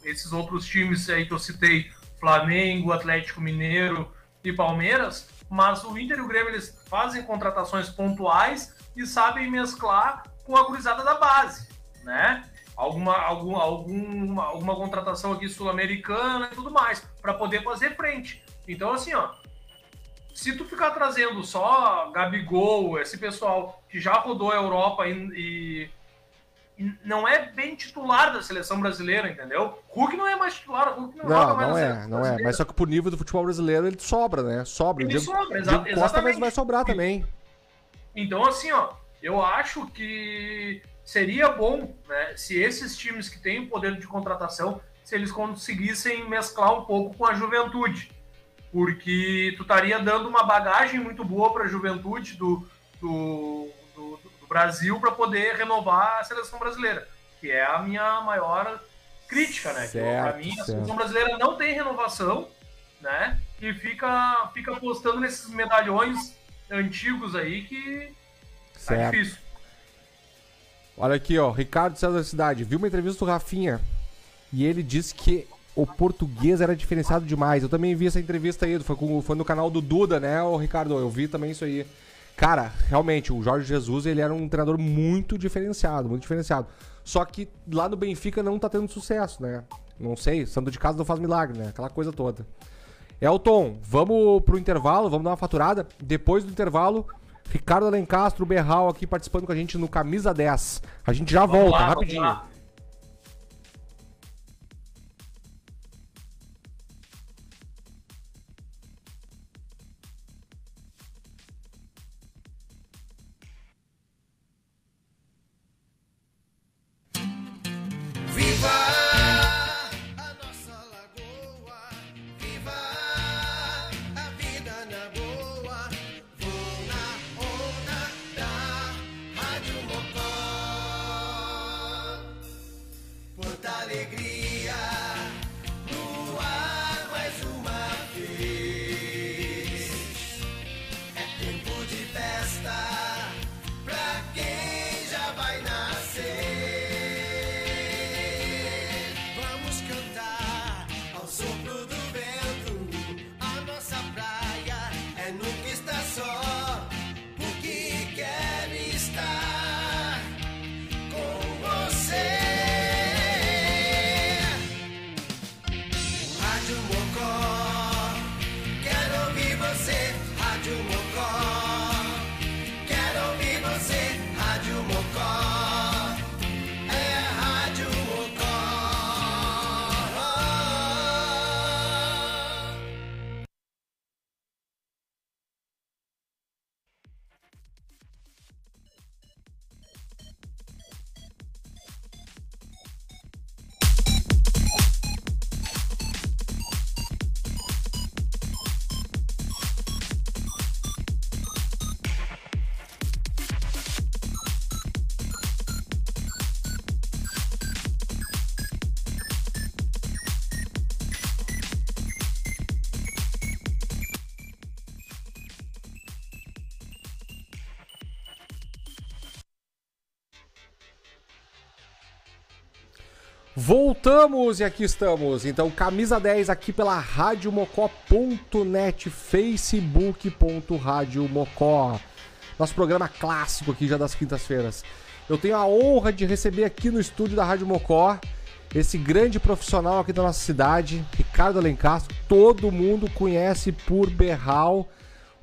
esses outros times aí que eu citei, Flamengo, Atlético Mineiro e Palmeiras, mas o Inter e o Grêmio eles fazem contratações pontuais e sabem mesclar com a cruzada da base, né? Alguma, alguma, alguma, alguma contratação aqui sul-americana e tudo mais, para poder fazer frente. Então, assim, ó, se tu ficar trazendo só Gabigol, esse pessoal que já rodou a Europa e- e não é bem titular da seleção brasileira, entendeu? Hulk não é mais titular, Hulk não, Não, mais não é, seleção não é. Mas só que pro nível do futebol brasileiro ele sobra, né? Sobra. Ele Diego, sobra, exa- Diego Costa exatamente. vai sobrar também. Então, assim, ó, eu acho que seria bom, né, se esses times que têm o poder de contratação, se eles conseguissem mesclar um pouco com a juventude. Porque tu estaria dando uma bagagem muito boa para a juventude do- do Brasil para poder renovar a seleção brasileira, que é a minha maior crítica, né? Para mim, a seleção brasileira não tem renovação, né? E fica, fica apostando nesses medalhões antigos aí que tá Certo. difícil. Olha aqui, ó. Ricardo César Cidade. Viu uma entrevista do Rafinha e ele disse que o português era diferenciado demais. Eu também vi essa entrevista aí. Foi, com, foi no canal do Duda, né, ô Ricardo? Eu vi também isso aí. Cara, realmente, o Jorge Jesus, ele era um treinador muito diferenciado, muito diferenciado. Só que lá no Benfica não tá tendo sucesso, né? Não sei, santo de casa não faz milagre, né? Aquela coisa toda. Elton, vamos pro intervalo, vamos dar uma faturada. Depois do intervalo, Ricardo Alencastro, Berral aqui participando com a gente no Camisa 10. A gente já Vamos volta, lá, rapidinho. Voltamos e aqui estamos. Então, camisa 10 aqui pela radiomocó.net, facebook.radiomocó. Nosso programa clássico aqui já das quintas-feiras. Eu tenho a honra de receber aqui no estúdio da Rádio Mocó esse grande profissional aqui da nossa cidade, Ricardo Alencastro. Todo mundo conhece por Berral.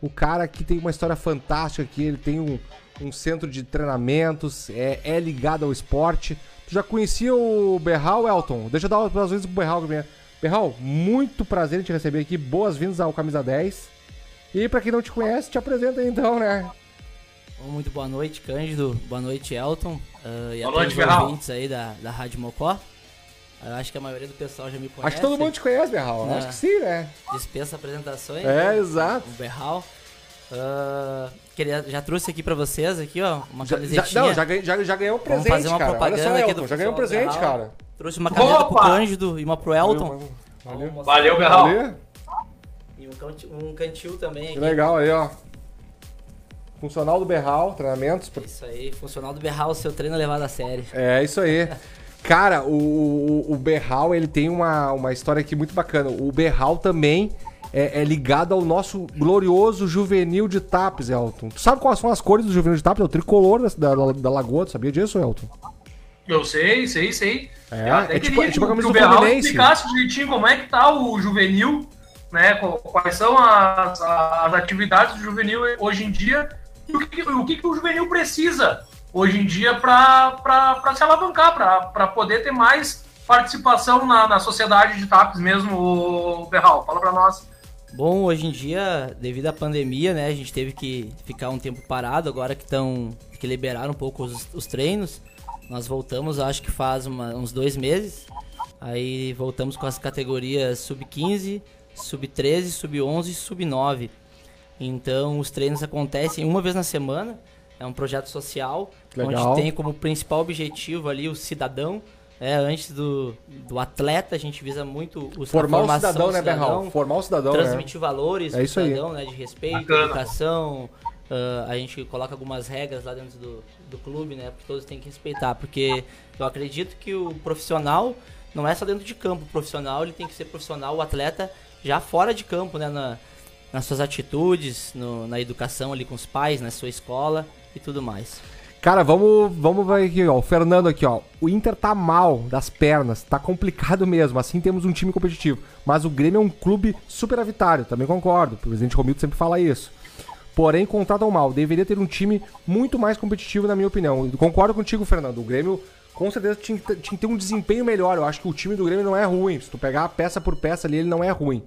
O cara que tem uma história fantástica aqui, ele tem um, um centro de treinamentos, é, é ligado ao esporte. Já conhecia o Berral, Elton? Deixa eu dar umas vezes pro Berral. Berral, muito prazer em te receber aqui. Boas-vindas ao Camisa 10. E pra quem não te conhece, te apresenta aí então, né? Muito boa noite, Cândido. Boa noite, Elton. ah, e a Boa noite, Berral. ouvintes aí da, da Rádio Mocó. Eu acho que a maioria do pessoal já me conhece. Acho que todo mundo te conhece, Berral. Né? Acho que sim, né? Dispensa apresentações. É, né? exato. O Berral. Ah, queria, já trouxe aqui pra vocês, aqui, ó, uma Já, já, camisetinha. não, já, ganhei- já, já ganhou um Vamos presente, fazer uma cara. Olha propaganda só, aqui Elton, do já ganhou um presente, Berral. cara. Trouxe uma camiseta pro Opa! Cândido e uma pro Elton. Valeu. Mostrar. Valeu, Berral. Valeu. E um, cantil, um cantil também Que aqui. legal aí, ó. Funcional do Berral, treinamentos. Isso aí, funcional do Berral, seu treino levado a sério. É, isso aí. Cara, o, o, o Berral, ele tem uma, uma história aqui muito bacana. O Berral também é, é ligado ao nosso glorioso juvenil de Tapes, Elton. Tu sabe quais são as cores do juvenil de Tapes? É o tricolor da, da, da Lagoa, tu sabia disso, Elton? Eu sei, sei, sei. É, Eu até é tipo- queria é tipo a que camisa o do Berral Fluminense. explicasse direitinho como é que tá o juvenil, né? qu- Quais são as, as atividades do juvenil hoje em dia e o que, o que, que o juvenil precisa hoje em dia para se alavancar, para poder ter mais participação na, na sociedade de TAPs mesmo, o Berral. Fala para nós. Bom, hoje em dia, devido à pandemia, né, a gente teve que ficar um tempo parado, agora que estão que liberaram um pouco os, os treinos. Nós voltamos, acho que faz uma- uns dois meses. Aí voltamos com as categorias sub-15, sub-13, sub-11 e sub-9. Então os treinos acontecem uma vez na semana. É um projeto social, Legal. onde tem como principal objetivo ali o cidadão. É, antes do, do atleta, a gente visa muito o, Formar o formação cidadão, né, Berral? Formar o cidadão, né? transmitir valores É isso aí. cidadão, né, de respeito, Bacana. educação. ah, a gente coloca algumas regras lá dentro do, do clube, né? Porque todos têm que respeitar. Porque eu acredito que o profissional não é só dentro de campo. O profissional ele tem que ser profissional, o atleta já fora de campo, né? Na, nas suas atitudes, no- na educação ali com os pais, na sua escola e tudo mais. Cara, vamos, vamos ver aqui, ó. O Fernando aqui, ó. O Inter tá mal das pernas, tá complicado mesmo. Assim temos um time competitivo. Mas o Grêmio é um clube superavitário, também concordo. O presidente Romildo sempre fala isso. Porém, contratam mal. Deveria ter um time muito mais competitivo, na minha opinião. Concordo contigo, Fernando. O Grêmio, com certeza, tinha tinha que ter um desempenho melhor. Eu acho que o time do Grêmio não é ruim. Se tu pegar peça por peça ali, ele não é ruim.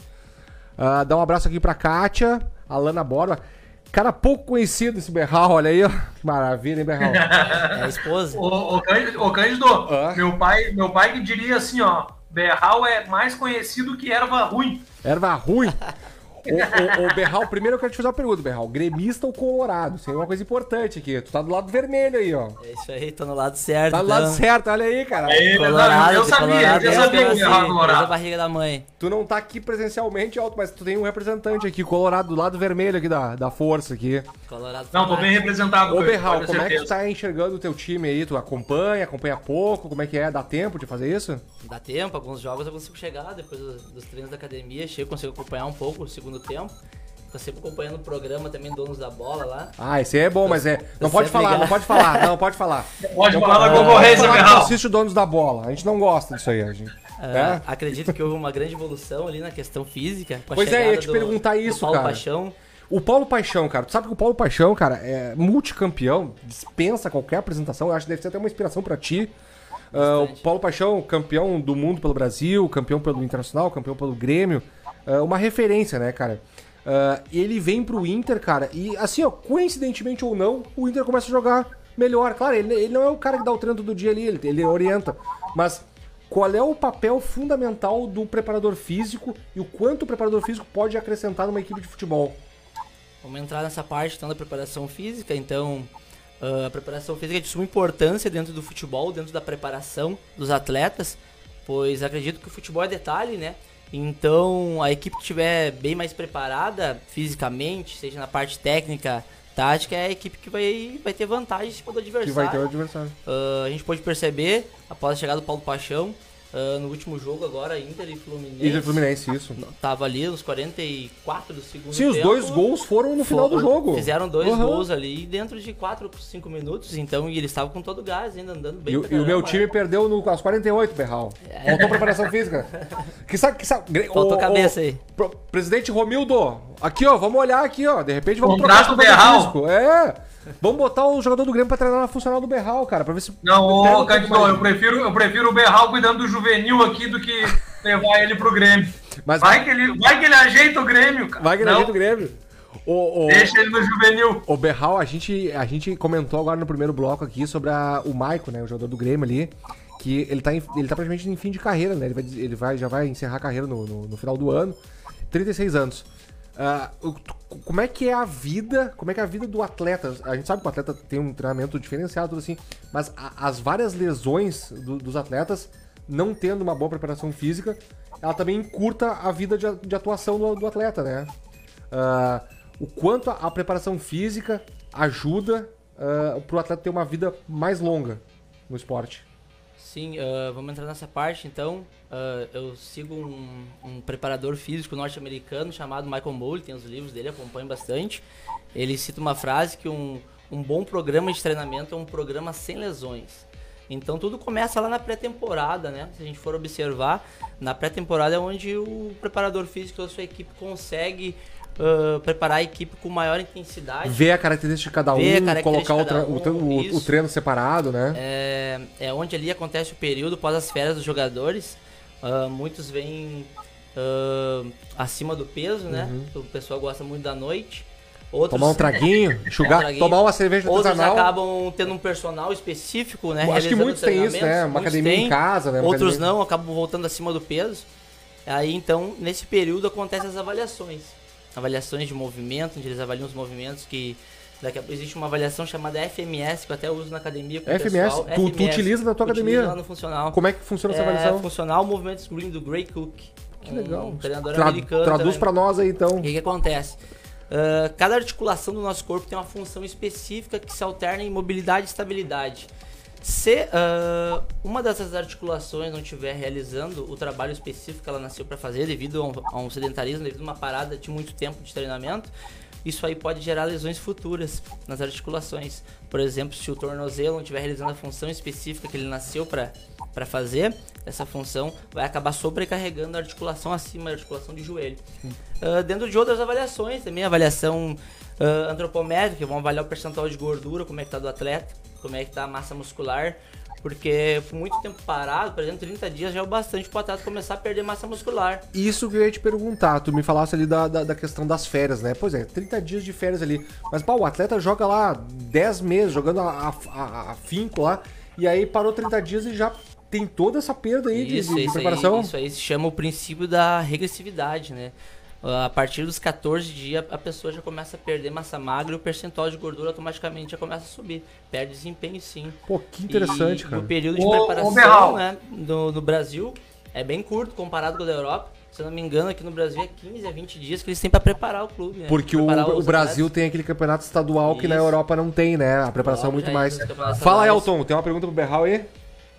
Ah, dá um abraço aqui pra Kátia, Alana Borba. Cara pouco conhecido esse Berral, olha aí, ó. Que maravilha, hein, Berral? É a esposa. Ô, ô, Cândido, ô, Cândido, Ah. meu, pai, meu pai que diria assim, ó, Berral é mais conhecido que erva ruim. Erva ruim. Ô, ô, ô, Berral, primeiro eu quero te fazer uma pergunta, Berral. Gremista ou colorado? Isso aí é uma coisa importante aqui. Tu tá do lado vermelho aí, ó. É isso aí, tô no lado certo. Tá do lado então. certo, olha aí, cara. Aí, Colorado, eu sabia, colorado, eu é sabia que assim, o Berral é colorado. barriga da mãe. Tu não tá aqui presencialmente, Alto, mas tu tem um representante aqui, colorado, do lado vermelho aqui da, da força aqui. Colorado Não, tô bem representado. Ô, Berral, como é que tu certeza. tá enxergando o teu time aí? Tu acompanha, acompanha pouco? Como é que é? Dá tempo de fazer isso? Dá tempo, alguns jogos eu consigo chegar depois dos, dos treinos da academia, chego, consigo acompanhar um pouco o segundo tempo. Tô sempre acompanhando o programa também, Donos da Bola lá. Ah, esse aí é bom, mas é. Não pode falar, ligado. não pode falar, não pode falar. Pode Não falar da concorrência, não assiste o Donos da Bola. A gente não gosta disso aí, a gente. Ah, É? Acredito que houve uma grande evolução ali na questão física. Com a Pois é, eu ia te do- perguntar isso, Paulo cara. Paixão. O Paulo Paixão, cara, tu sabe que o Paulo Paixão, cara, é multicampeão, dispensa qualquer apresentação, eu acho que deve ser até uma inspiração pra ti. Ah, o. Paulo Paixão, campeão do mundo pelo Brasil, campeão pelo Internacional, campeão pelo Grêmio, ah, uma referência, né, cara? Ah, ele vem pro Inter, cara, e assim, ó, coincidentemente ou não, o Inter começa a jogar melhor. Claro, ele, ele não é o cara que dá o treino todo dia ali, ele, ele orienta, mas qual é o papel fundamental do preparador físico e o quanto o preparador físico pode acrescentar numa equipe de futebol? Vamos entrar nessa parte então da preparação física. Então, ah, a preparação física é de suma importância dentro do futebol, dentro da preparação dos atletas, pois acredito que o futebol é detalhe, né? Então, a equipe que estiver bem mais preparada fisicamente, seja na parte técnica, tática, é a equipe que vai, vai ter vantagem em cima do Que vai ter o adversário. adversário. Ah, a gente pode perceber, após a chegada do Paulo Paixão, Ah, no último jogo agora, Inter e Fluminense. Inter e Fluminense, isso. Tava ali nos 44 do segundo Sim, os tempo. dois gols foram no final do Foram- jogo. Fizeram dois Uhum. gols ali dentro de 4, 5 minutos, então, e eles estavam com todo o gás ainda andando bem E, o- e o meu time perdeu no, aos 48, Berral. Faltou preparação física. Que sabe, que sabe, Faltou o- cabeça o- aí. Presidente Romildo, aqui ó, vamos olhar aqui ó, de repente vamos Contrato trocar esse Berral. físico. É, vamos botar o jogador do Grêmio pra treinar na funcional do Berral, cara, pra ver se... Não, ô, mais. eu prefiro, eu prefiro o Berral cuidando do juvenil aqui do que levar ele pro Grêmio. Mas Vai que ele, vai que ele ajeita o Grêmio, cara. vai que ele Não, ajeita o Grêmio. O, o, Deixa ele no juvenil. o Berral, a gente, a gente comentou agora no primeiro bloco aqui sobre a- o Maicon, né, o jogador do Grêmio ali, que ele tá, em- ele tá praticamente em fim de carreira, né? Ele, vai, ele vai, já vai encerrar a carreira no, no- no final do ano. 36 anos. Ah, o- como é que é a vida, como é que é a vida do atleta? A gente sabe que o atleta tem um treinamento diferenciado, tudo assim, mas a- as várias lesões do- dos atletas, não tendo uma boa preparação física, ela também encurta a vida de, de atuação do, do atleta, né? Ah, o quanto a, a preparação física ajuda para pro atleta ter uma vida mais longa no esporte. Sim, ah, vamos entrar nessa parte então. Ah, eu sigo um, um preparador físico norte-americano chamado Michael Mole, tem os livros dele, acompanho bastante. Ele cita uma frase que um, um bom programa de treinamento é um programa sem lesões. Então tudo começa lá na pré-temporada, né? Se a gente for observar, na pré-temporada é onde o preparador físico da sua equipe consegue ah, preparar a equipe com maior intensidade. Ver a característica de cada um, colocar o, cada um, o- o treino separado, né? É, é onde ali acontece o período pós as férias dos jogadores. Ah, muitos vêm ah, acima do peso, né? O pessoal gosta muito da noite. Outros, Uhum. Tomar um traguinho, enxugar, traguinho. tomar uma cerveja outros artesanal. acabam tendo um personal específico, né? Acho que muitos têm isso, né? Uma academia em têm, casa, né? Uma Outros academia- não, acabam voltando acima do peso. Aí então, nesse período acontecem as avaliações. Avaliações de movimento, onde eles avaliam os movimentos que. Daqui a pouco existe uma avaliação chamada FMS, que eu até uso na academia com FMS? pessoal. Tu- tu utiliza na tua academia? lá no funcional. Como é que funciona essa É, avaliação? funcional Movimentos Green do Gray Cook. Que legal. Um treinador Tra- americano. traduz pra nós aí, então. O que, que acontece? Ah, cada articulação do nosso corpo tem uma função específica que se alterna em mobilidade e estabilidade. Se ah, uma dessas articulações não estiver realizando o trabalho específico que ela nasceu para fazer, devido a um, a um sedentarismo, devido a uma parada de muito tempo de treinamento, isso aí pode gerar lesões futuras nas articulações. Por exemplo, se o tornozelo não estiver realizando a função específica que ele nasceu para fazer, essa função vai acabar sobrecarregando a articulação acima da articulação de joelho. Ah, dentro de outras avaliações, também avaliação ah, antropométrica, vão avaliar o percentual de gordura, como é que tá do atleta, como é que tá a massa muscular, porque por muito tempo parado, por exemplo, 30 dias já é o bastante para o atleta começar a perder massa muscular. Isso que eu ia te perguntar, tu me falasse ali da, da, da questão das férias, né? Pois é, 30 dias de férias ali. Mas, pá, o atleta joga lá 10 meses, jogando a, a, a- a finco lá, e aí parou 30 dias e já tem toda essa perda aí de, Isso, de- de isso, preparação. aí, isso aí se chama o princípio da regressividade, né? Ah, A partir dos 14 dias, a pessoa já começa a perder massa magra e o percentual de gordura automaticamente já começa a subir. Perde desempenho sim. Pô, que interessante, e, cara. O período de Ô, preparação né, no, no Brasil é bem curto comparado com o da Europa. Se eu não me engano, aqui no Brasil é 15 a 20 dias que eles têm para preparar o clube. Né? Porque o, o Brasil atletas. tem aquele campeonato estadual que na Isso. Europa não tem, né? A preparação é Logo muito já mais. Fala. Elton, tem uma pergunta pro Berral aí?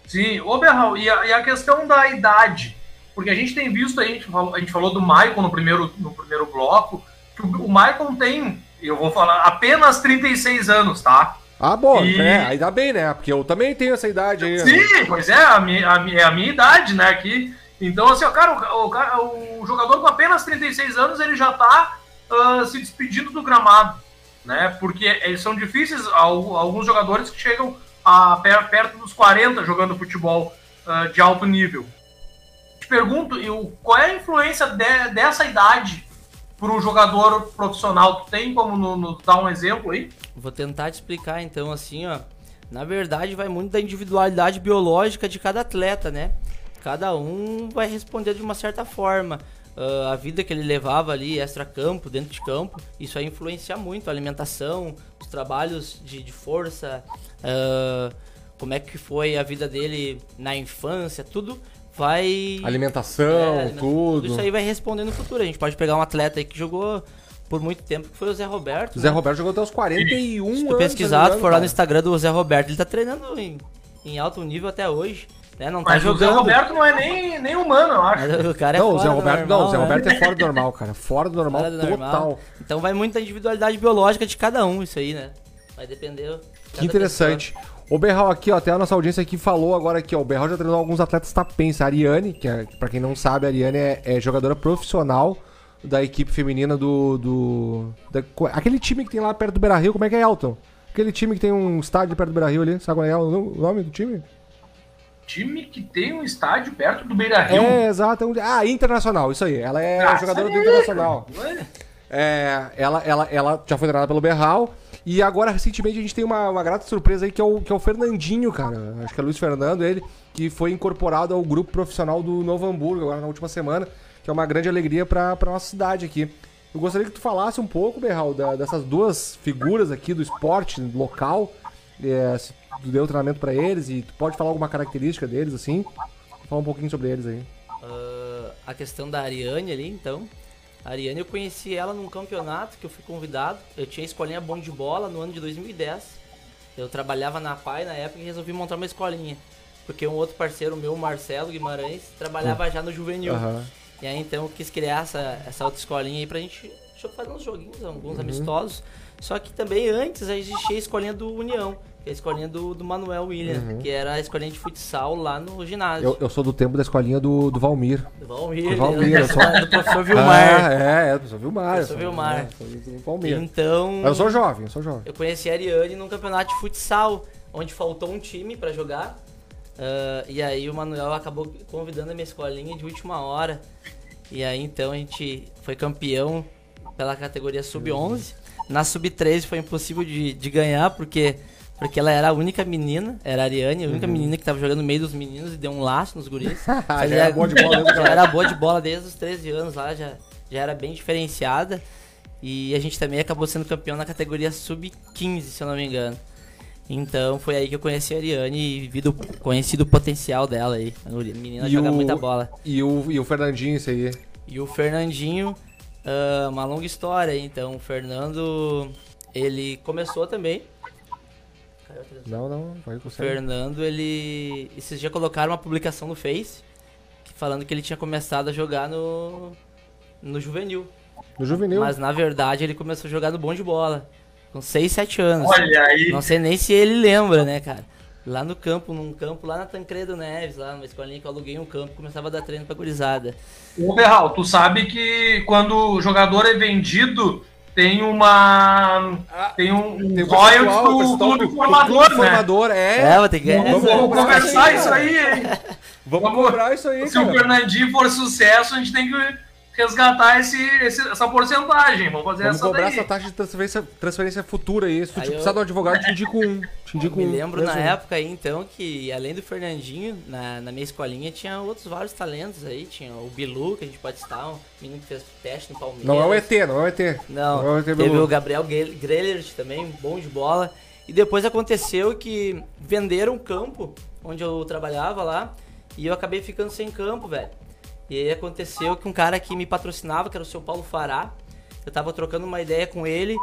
Sim, ô Berral, e a, e a questão da idade? Porque a gente tem visto, aí, a gente falou, a gente falou do Maicon no primeiro, no primeiro bloco, que o, o Maicon tem, eu vou falar, apenas 36 anos, tá? Ah, bom, E- é, ainda bem, né? Porque eu também tenho essa idade aí. né? Sim, pois é, a minha, a minha, é a minha idade, né, aqui. Então, assim, ó, cara, o, o o jogador com apenas 36 anos, ele já tá ah, se despedindo do gramado, né? Porque eles são difíceis, al- alguns jogadores que chegam a per- perto dos 40 jogando futebol ah, de alto nível. Te pergunto, eu, qual é a influência de- dessa idade para o jogador profissional? Tu tem como no- dar um exemplo aí? Vou tentar te explicar então assim, ó. Na verdade, vai muito da individualidade biológica de cada atleta, né? Cada um vai responder de uma certa forma. Ah, a vida que ele levava ali, extra-campo, dentro de campo, isso vai influenciar muito a alimentação, os trabalhos de, de força, ah, como é que foi a vida dele na infância, tudo vai. Alimentação, É, tudo. Isso aí vai responder no futuro. A gente pode pegar um atleta aí que jogou por muito tempo, que foi o Zé Roberto. O Zé né? Roberto jogou até os 41 Se anos. tu pesquisar, se tu for lá no Instagram do Zé Roberto, ele tá treinando em, em alto nível até hoje. né? Não tá Mas o Zé jogando. Roberto não é nem, nem humano, eu acho. Mas o cara é não, o fora Zé do Roberto, normal, não, o Zé né? Roberto é fora do normal, cara. Fora do normal Fora do total. normal. Então vai muito da individualidade biológica de cada um, isso aí, né? Vai depender. Que interessante. O Berral aqui, ó, até a nossa audiência aqui falou agora aqui, ó. O Berral já treinou alguns atletas tapenses. A Ariane, que é, pra quem não sabe, a Ariane é, é jogadora profissional da equipe feminina do. do da- aquele time que tem lá perto do Beira Rio, como é que é, Elton? Aquele time que tem um estádio perto do Beira Rio ali, sabe qual é o no- o nome do time? Time que tem um estádio perto do Beira Rio. É, exato. é Ah, Internacional, isso aí. Ela é Ah, jogadora do Internacional. É, ela, ela, ela já foi treinada pelo Berral. E agora, recentemente, a gente tem uma, uma grata surpresa aí, que é, o, que é o Fernandinho, cara. Acho que é Luiz Fernando, ele, que foi incorporado ao grupo profissional do Novo Hamburgo, agora na última semana, que é uma grande alegria pra nossa cidade aqui. Eu gostaria que tu falasse um pouco, Berral, da- dessas duas figuras aqui do esporte local. É, se tu deu treinamento pra eles e tu pode falar alguma característica deles, assim. Fala um pouquinho sobre eles aí. Ah, a questão da Ariane ali, então. A Ariane, eu conheci ela num campeonato que eu fui convidado. Eu tinha escolinha bom de bola no ano de 2010. Eu trabalhava na PAI na época e resolvi montar uma escolinha. Porque um outro parceiro meu, Marcelo Guimarães, trabalhava já no juvenil. Aham. E aí então eu quis criar essa, essa outra escolinha aí pra gente fazer uns joguinhos, alguns amistosos. Só que também antes existia a escolinha do União, que é a escolinha do, do Manuel William, que era a escolinha de futsal lá no ginásio. Eu, eu sou do tempo da escolinha do, do Valmir. Do Valmir, Do Valmir, né? eu sou- do professor Vilmar. Ah, é, é, do professor Vilmar. Professor Vilmar. é, sou do Palmeiras. Então, Mas eu sou jovem, eu sou jovem. eu conheci a Ariane num campeonato de futsal, onde faltou um time pra jogar. Ah, e aí o Manuel acabou convidando a minha escolinha de última hora. E aí então a gente foi campeão pela categoria sub-11. Na sub-13 foi impossível de, de ganhar, porque, porque ela era a única menina, era a Ariane, a única menina que tava jogando no meio dos meninos e deu um laço nos guris. já era boa de bola desde já era boa de bola desde os 13 anos lá, já, já era bem diferenciada. E a gente também acabou sendo campeão na categoria sub-15, se eu não me engano. Então foi aí que eu conheci a Ariane e vi do, conheci do potencial dela aí. A menina E joga o- muita bola. E o, e o Fernandinho, esse aí. E o Fernandinho, ah, uma longa história. aí. Então o Fernando, ele começou também. Não, não, vai O com Fernando, ele. Esses dias colocaram uma publicação no Face que- falando que ele tinha começado a jogar no. no juvenil. No juvenil. Mas na verdade ele começou a jogar no bom de bola. Com 6, 7 anos. Olha aí. Não sei nem se ele lembra, né, cara? Lá no campo, num campo lá na Tancredo Neves, lá numa escolinha que eu aluguei um campo, começava a dar treino pra gurizada. Ô, Berral, tu sabe que quando o jogador é vendido, tem uma. Tem um, um Tem o royalties o do clube do- do formador, clube né? formador, é. É, ter que. Vamos, vamos conversar isso aí, hein? Vamos vamos- cobrar isso aí, Se o cara. Fernandinho for sucesso, a gente tem que resgatar esse, esse- essa porcentagem. Vamos fazer Vamos essa cobrar daí. essa taxa de transferência, transferência futura aí. Se tu Aí te eu- precisar de um advogado, te indico um. Te indico Me um. lembro na época aí, então, que além do Fernandinho, na, na minha escolinha tinha outros vários talentos aí. Tinha o Bilu, que a gente pode estar, um menino que fez teste no Palmeiras. Não é o ET, não é o ET. Não, Não é o ET teve Bilu. o Gabriel Gre- Grelert também, bom de bola. E depois aconteceu que venderam o campo onde eu trabalhava lá e eu acabei ficando sem campo, velho. E aí aconteceu que um cara que me patrocinava, que era o seu Paulo Fará, eu tava trocando uma ideia com ele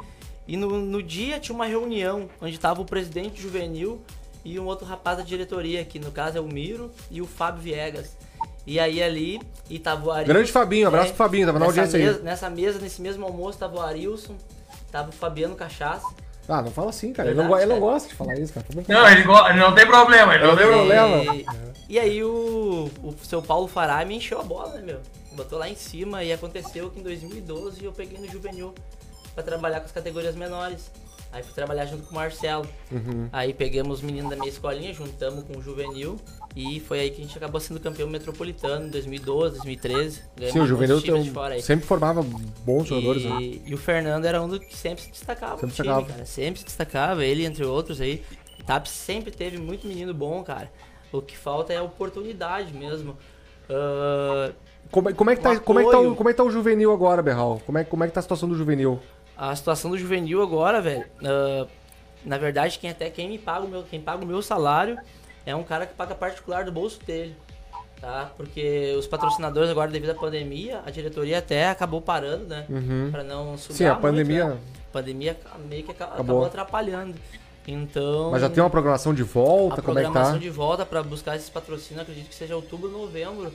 e no, no dia tinha uma reunião onde tava o presidente juvenil e um outro rapaz da diretoria, que no caso é o Miro e o Fábio Viegas. E aí ali, e tava o Arilson. Grande Fabinho, abraço pro Fabinho, tava na audiência aí. mesa, Nessa mesa, nesse mesmo almoço, tava o Arilson, tava o Fabiano Cachaça. Ah, não fala assim, cara. Ele não, Verdade, ele não cara. gosta de falar isso, cara. Vamos Não, ele, go- não tem problema. Ele Não não tem tem problema. E, e aí o, o seu Paulo Fará me encheu a bola, né, meu? Botou lá em cima e aconteceu que em 2012 eu peguei no juvenil pra trabalhar com as categorias menores. Aí fui trabalhar junto com o Marcelo. Uhum. Aí pegamos os meninos da minha escolinha, juntamos com o juvenil e foi aí que a gente acabou sendo campeão metropolitano em 2012, 2013. Ganhamos Sim, o juvenil aí. sempre formava bons jogadores, né? E, e o Fernando era um dos que sempre se destacava Sempre time, destacava. cara. Sempre se destacava, ele entre outros aí. O TAP sempre teve muito menino bom, cara. O que falta é oportunidade mesmo. Ah, Como, é- como é que tá, o como, é que tá o, apoio. como é que tá o juvenil agora, Berral? Como é, como é que tá a situação do juvenil? a situação do juvenil agora, velho. ah, na verdade, quem até quem me paga o meu, quem paga o meu salário é um cara que paga particular do bolso dele. Tá? Porque os patrocinadores agora, devido à pandemia, a diretoria até acabou parando, né? Pra não sugar Sim, a muito, pandemia- né? A pandemia meio que aca- Acabou. acabou atrapalhando. Então. Mas já tem uma programação de volta, a como é que programação tá? de volta para buscar esses patrocínios, acredito que seja outubro, novembro,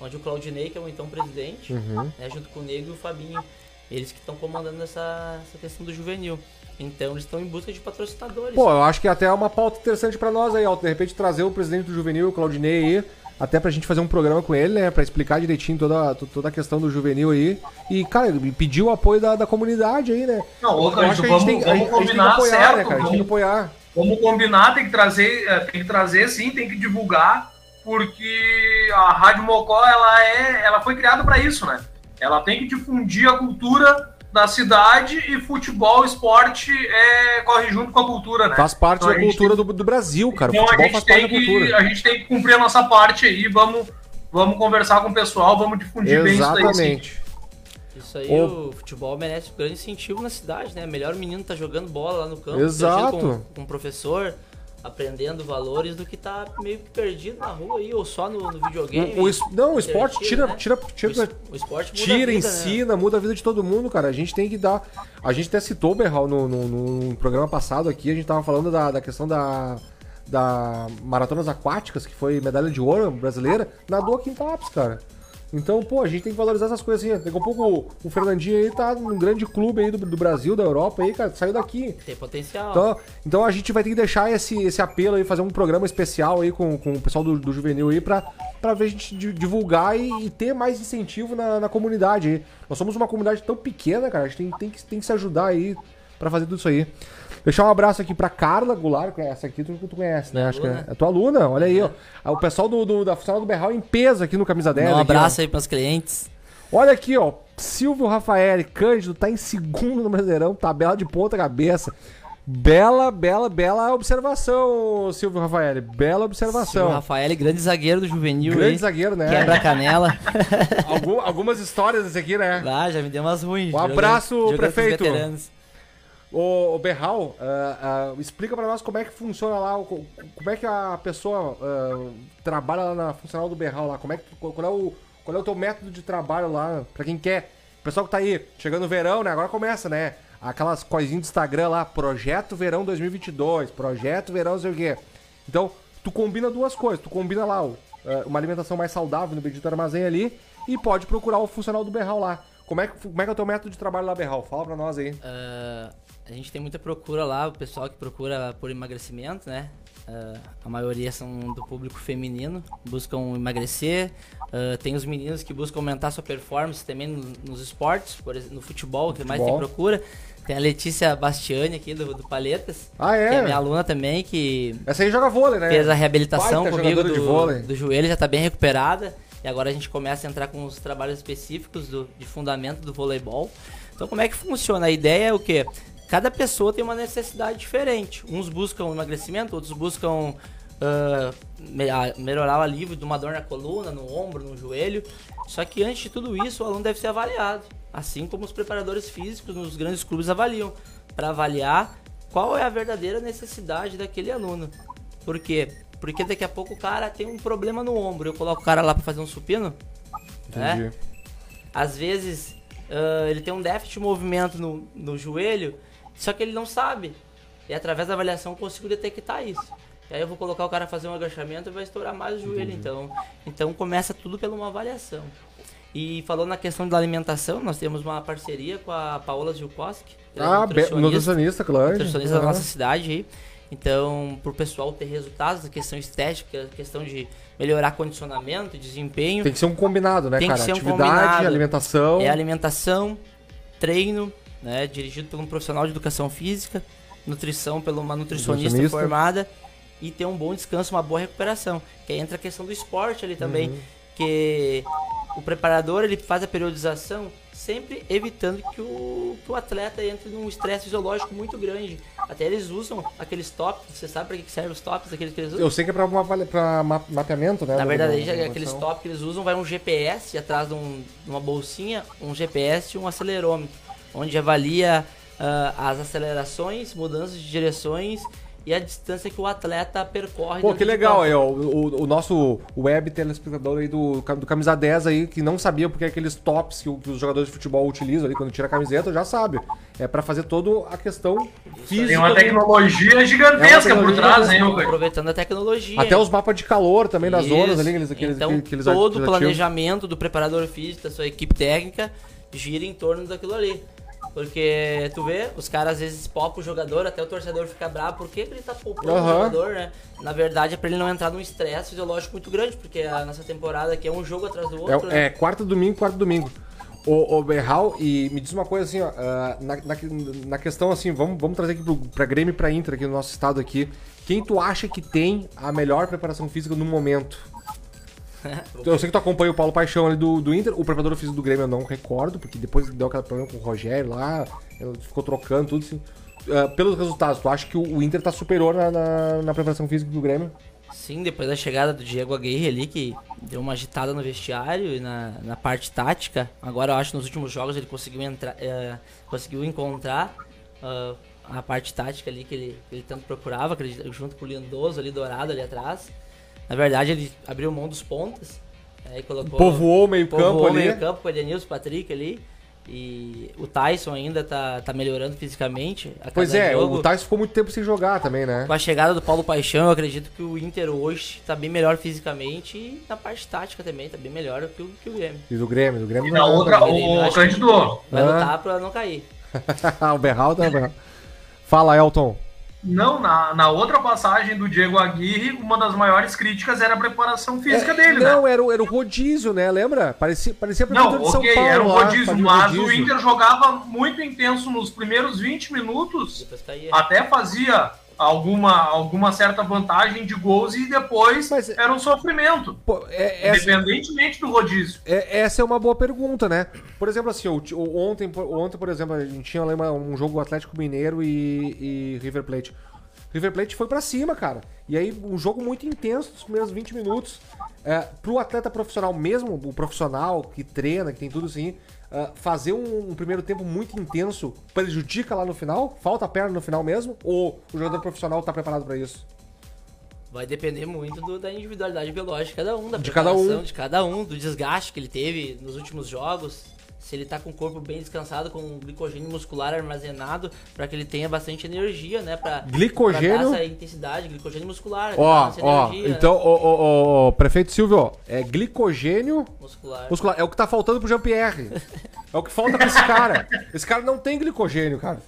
onde o Claudinei, que é o então presidente, Uhum. né, junto com o Nego e o Fabinho, eles que estão comandando essa, essa questão do juvenil. Então eles estão em busca de patrocinadores. Pô, eu acho que até é uma pauta interessante pra nós aí, ó. De repente trazer o presidente do Juvenil, o Claudinei aí, até pra gente fazer um programa com ele, né? Pra explicar direitinho toda, to- toda a questão do juvenil aí. E, cara, pedir o apoio da, da comunidade aí, né? Não, ô, Eu Cândido, acho que a gente vamos, tem, a vamos gente- a gente tem que combinar apoiar, certo. né, cara? A gente tem que vamos, apoiar. vamos combinar, tem que trazer, eh, tem que trazer sim, tem que divulgar, porque a Rádio Mocó ela é, ela foi criada para isso, né? Ela tem que difundir a cultura da cidade e futebol, esporte é, corre junto com a cultura, né? Faz parte Então, da cultura do, do Brasil, cara. O Então a futebol gente, faz parte tem da cultura. que, a gente tem que cumprir a nossa parte aí, vamos, vamos conversar com o pessoal, vamos difundir bem isso daí. sim. Exatamente. Isso aí, Ô. o futebol merece um grande incentivo na cidade, né? Melhor o menino tá jogando bola lá no campo, Exato. interagindo com, com o professor, aprendendo valores, do que tá meio que perdido na rua aí, ou só no, no videogame. O, o es- não, o esporte tira, né? tira, tira, es- o esporte muda tira, vida, né? ensina, muda a vida de todo mundo, cara. A gente tem que dar. A gente até citou o Berral no, no, no programa passado aqui, a gente tava falando da, da questão da. Da maratonas aquáticas, que foi medalha de ouro brasileira, nadou aqui em Tapes, cara. Então, pô, a gente tem que valorizar essas coisas assim. Daqui a pouco o, Fernandinho aí tá num grande clube aí do, do Brasil, da Europa aí, cara, saiu daqui. Tem potencial. Então, então a gente vai ter que deixar esse, esse apelo aí, fazer um programa especial aí com, com o pessoal do, do Juvenil aí pra, pra ver a gente di- divulgar e, e ter mais incentivo na, na comunidade aí. Nós somos uma comunidade tão pequena, cara, a gente tem, tem, que, tem que se ajudar aí pra fazer tudo isso aí. Deixar um abraço aqui pra Carla Goulart, que essa aqui tu, tu conhece, né? Acho que é, é tua aluna, olha aí, ó. Ah, O pessoal do, do- da funcionária do Berral em peso aqui no Camisa 10. um aqui, abraço aí pros clientes. Olha aqui, ó. Silvio Rafael Cândido tá em segundo no Brasileirão, tabela de ponta cabeça. Bela, bela, bela observação, Silvio Rafael. Bela observação. Rafael, grande zagueiro do juvenil Grande aí. zagueiro, né? Quebra canela. Algum- algumas histórias desse aqui, né? ah, já me deu umas ruins. Um abraço, os prefeito. Ô, Berral, ah, ah, explica pra nós como é que funciona lá, o- co- como é que a pessoa ah, trabalha lá na funcional do Berral lá, como é que, qual é o, qual é o teu método de trabalho lá, pra quem quer, o pessoal que tá aí, chegando no verão, né, agora começa, né, aquelas coisinhas do Instagram lá, Projeto Verão 2022, Projeto Verão não sei o quê. Então, tu combina duas coisas, tu combina lá o, uma alimentação mais saudável no Bendito Armazém ali, e pode procurar o funcional do Berral lá. Como é, que, como é que é o teu método de trabalho lá, Berral? Fala pra nós aí. Ah, a gente tem muita procura lá, o pessoal que procura por emagrecimento, né? Ah, a maioria são do público feminino, buscam emagrecer. Ah, tem os meninos que buscam aumentar sua performance também no- nos esportes, por exemplo, no futebol, que mais tem futebol. procura. Tem a Letícia Bastiani aqui do, do Paletas, Ah, é? que é minha aluna também, que Essa aí joga vôlei, né? fez a reabilitação Baita comigo do, do joelho, já tá bem recuperada. E agora a gente começa a entrar com os trabalhos específicos do, de fundamento do voleibol. Então como é que funciona? A ideia é o quê? Cada pessoa tem uma necessidade diferente. Uns buscam emagrecimento, outros buscam a- melhorar o alívio de uma dor na coluna, no ombro, no joelho. Só que antes de tudo isso, o aluno deve ser avaliado. Assim como os preparadores físicos nos grandes clubes avaliam. Para avaliar qual é a verdadeira necessidade daquele aluno. Por quê? Porque daqui a pouco o cara tem um problema no ombro. Eu coloco o cara lá para fazer um supino. né? Entendi. Às vezes ah, ele tem um déficit de movimento no, no joelho, só que ele não sabe. E através da avaliação eu consigo detectar isso. E aí eu vou colocar o cara a fazer um agachamento e vai estourar mais o joelho. Então, então começa tudo pela uma avaliação. E falando na questão da alimentação, nós temos uma parceria com a Paola Zilkowski. é Ah, be- nutricionista, claro. nutricionista da Ah. nossa cidade aí. Então, pro pessoal ter resultados, questão estética, questão de melhorar condicionamento, desempenho, Tem que ser um combinado, né, Tem que cara? ser um Atividade, combinado. alimentação. é alimentação, treino, né, dirigido por um profissional de educação física, nutrição por uma nutricionista Nutricionista. formada e ter um bom descanso, uma boa recuperação. Que aí entra a questão do esporte ali também, Uhum. que o preparador ele faz a periodização sempre evitando que o, que o atleta entre num estresse fisiológico muito grande. Até eles usam aqueles tops, você sabe para que servem os tops, aqueles que eles usam? Eu sei que é ma- mapeamento, né? Na verdade, já da é aqueles informação. top que eles usam, vai um GPS atrás de, um- de uma bolsinha, um GPS e um acelerômetro, onde avalia ah, as acelerações, mudanças de direções e a distância que o atleta percorre. Pô, que legal aí, ó. O, o nosso web telespectador aí do, do Camisa 10 aí, que não sabia porque aqueles tops que, o- que os jogadores de futebol utilizam ali quando tira a camiseta, já sabe. É pra fazer toda a questão física. Tem uma tecnologia gigantesca É uma por tecnologia trás, hein, Aproveitando a tecnologia. Até os mapas de calor também das Isso. zonas ali, que eles, que eles, então, que eles todo o planejamento do preparador físico, da sua equipe técnica, gira em torno daquilo ali. Porque tu vê, os caras às vezes popam o jogador, até o torcedor fica bravo, por que, que ele tá poupando o Aham. jogador, né? Na verdade é pra ele não entrar num estresse fisiológico muito grande, porque a nossa temporada aqui é um jogo atrás do outro, É, né? é quarta domingo, quarto domingo. O, o Berral, e me diz uma coisa assim, ó, ah, na, na, na questão assim, vamos, vamos trazer aqui pro, pra Grêmio e pra Inter aqui no nosso estado aqui. Quem tu acha que tem a melhor preparação física no momento? Eu sei que tu acompanha o Paulo Paixão ali do, do Inter, o preparador físico do Grêmio eu não recordo, porque depois deu aquele problema com o Rogério lá, ficou trocando tudo assim. Ah, pelos resultados, tu acha que o, Inter tá superior na, na, na preparação física do Grêmio? Sim, depois da chegada do Diego Aguirre ali, que deu uma agitada no vestiário e na, na parte tática. Agora eu acho que nos últimos jogos ele conseguiu entrar, eh, conseguiu encontrar ah, a parte tática ali que ele, que ele tanto procurava, junto com o Lindoso ali, dourado ali atrás. Na verdade ele abriu mão dos pontas eh, e colocou... Povoou o meio-campo povoou o ali. meio campo com o Edenilson, Patrick ali. E o Tyson ainda tá, tá melhorando fisicamente. a Pois é, jogo. o Tyson ficou muito tempo sem jogar também, né? Com a chegada do Paulo Paixão, eu acredito que o Inter hoje tá bem melhor fisicamente e na parte tática também tá bem melhor que o, que o Grêmio. E do Grêmio, do Grêmio E não é outra, ele o acha Cândido, Vai Ah. lutar pra não cair. o Berral tá. Berral. Fala, Elton. Não, na, na outra passagem do Diego Aguirre, uma das maiores críticas era a preparação física É, dele, né? não, era, o- era o rodízio, né? Lembra? Parecia, parecia Não, prefeitura de São ok, Paulo. era lá, rodízio, fazia mas o rodízio. Inter jogava muito intenso nos primeiros 20 minutos, Depois caía. até fazia alguma, alguma certa vantagem de gols e depois Mas- era um sofrimento, Pô, é- essa, independentemente do rodízio. é- essa é uma boa pergunta, né? Por exemplo, assim, ontem, por- ontem, por exemplo, a gente tinha uma- um jogo Atlético Mineiro e, e River Plate. River Plate foi pra cima, cara. E aí, um jogo muito intenso nos primeiros 20 minutos. É, pro atleta profissional mesmo, o profissional que treina, que tem tudo assim, é, fazer um, um primeiro tempo muito intenso prejudica lá no final? Falta perna no final mesmo? Ou o jogador profissional tá preparado pra isso? Vai depender muito do- da individualidade biológica de cada um, da De cada um. de cada um, do desgaste que ele teve nos últimos jogos. Se ele tá com o corpo bem descansado, com glicogênio muscular armazenado, pra que ele tenha bastante energia, né? Pra, Glicogênio? pra dar essa intensidade, glicogênio muscular. Ó, dar essa ó, energia, né, então, ó, ó, ó, ó, prefeito Silvio, ó, é glicogênio muscular. muscular. É o que tá faltando pro Jean-Pierre. É o que falta pra esse cara. Esse cara não tem glicogênio, cara.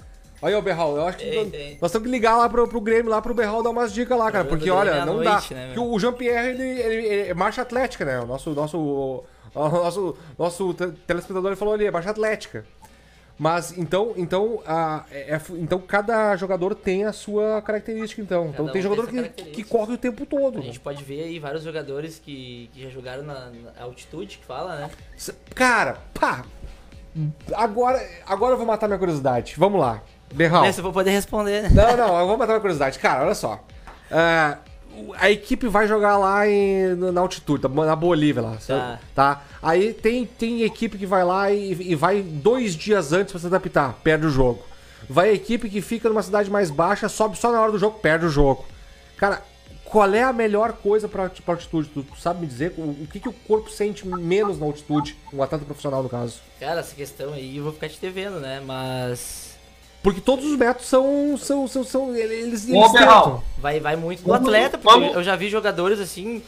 Aí, ó, Berral, eu acho que Tem, nós, tem. nós temos que ligar lá pro, pro Grêmio, lá pro Berral dar umas dicas lá, cara. Porque, olha, não noite, dá. né, o Jean-Pierre, ele, ele- ele é marcha atlética, né? O nosso, nosso, nosso, nosso te- telespectador ele falou ali, é marcha atlética. Mas, então, então, a, é- é então cada jogador tem a sua característica, então. então um tem jogador que, que corre o tempo todo. A gente pode ver aí vários jogadores que, que já jogaram na, na altitude, que fala, né? Cara, pá! Agora, agora eu vou matar minha curiosidade. Vamos lá. Berral. Se eu vou poder responder, né? Não, não, eu vou matar minha curiosidade. Cara, olha só. O- a equipe vai jogar lá em- na altitude, tá- na Bolívia lá. Tá. tá? Aí tem, tem equipe que vai lá e, e vai dois dias antes pra se adaptar, perde o jogo. Vai equipe que fica numa cidade mais baixa, sobe só na hora do jogo, perde o jogo. Cara, qual é a melhor coisa pra, pra altitude? Tu, tu sabe me dizer o, o que, que o corpo sente menos na altitude? Um atleta profissional, no caso. Cara, essa questão aí eu vou ficar te devendo, né? Mas. Porque todos os métodos são. são, são, são eles, eles tentam. Vai, vai muito do atleta, porque vamos- eu já vi jogadores assim,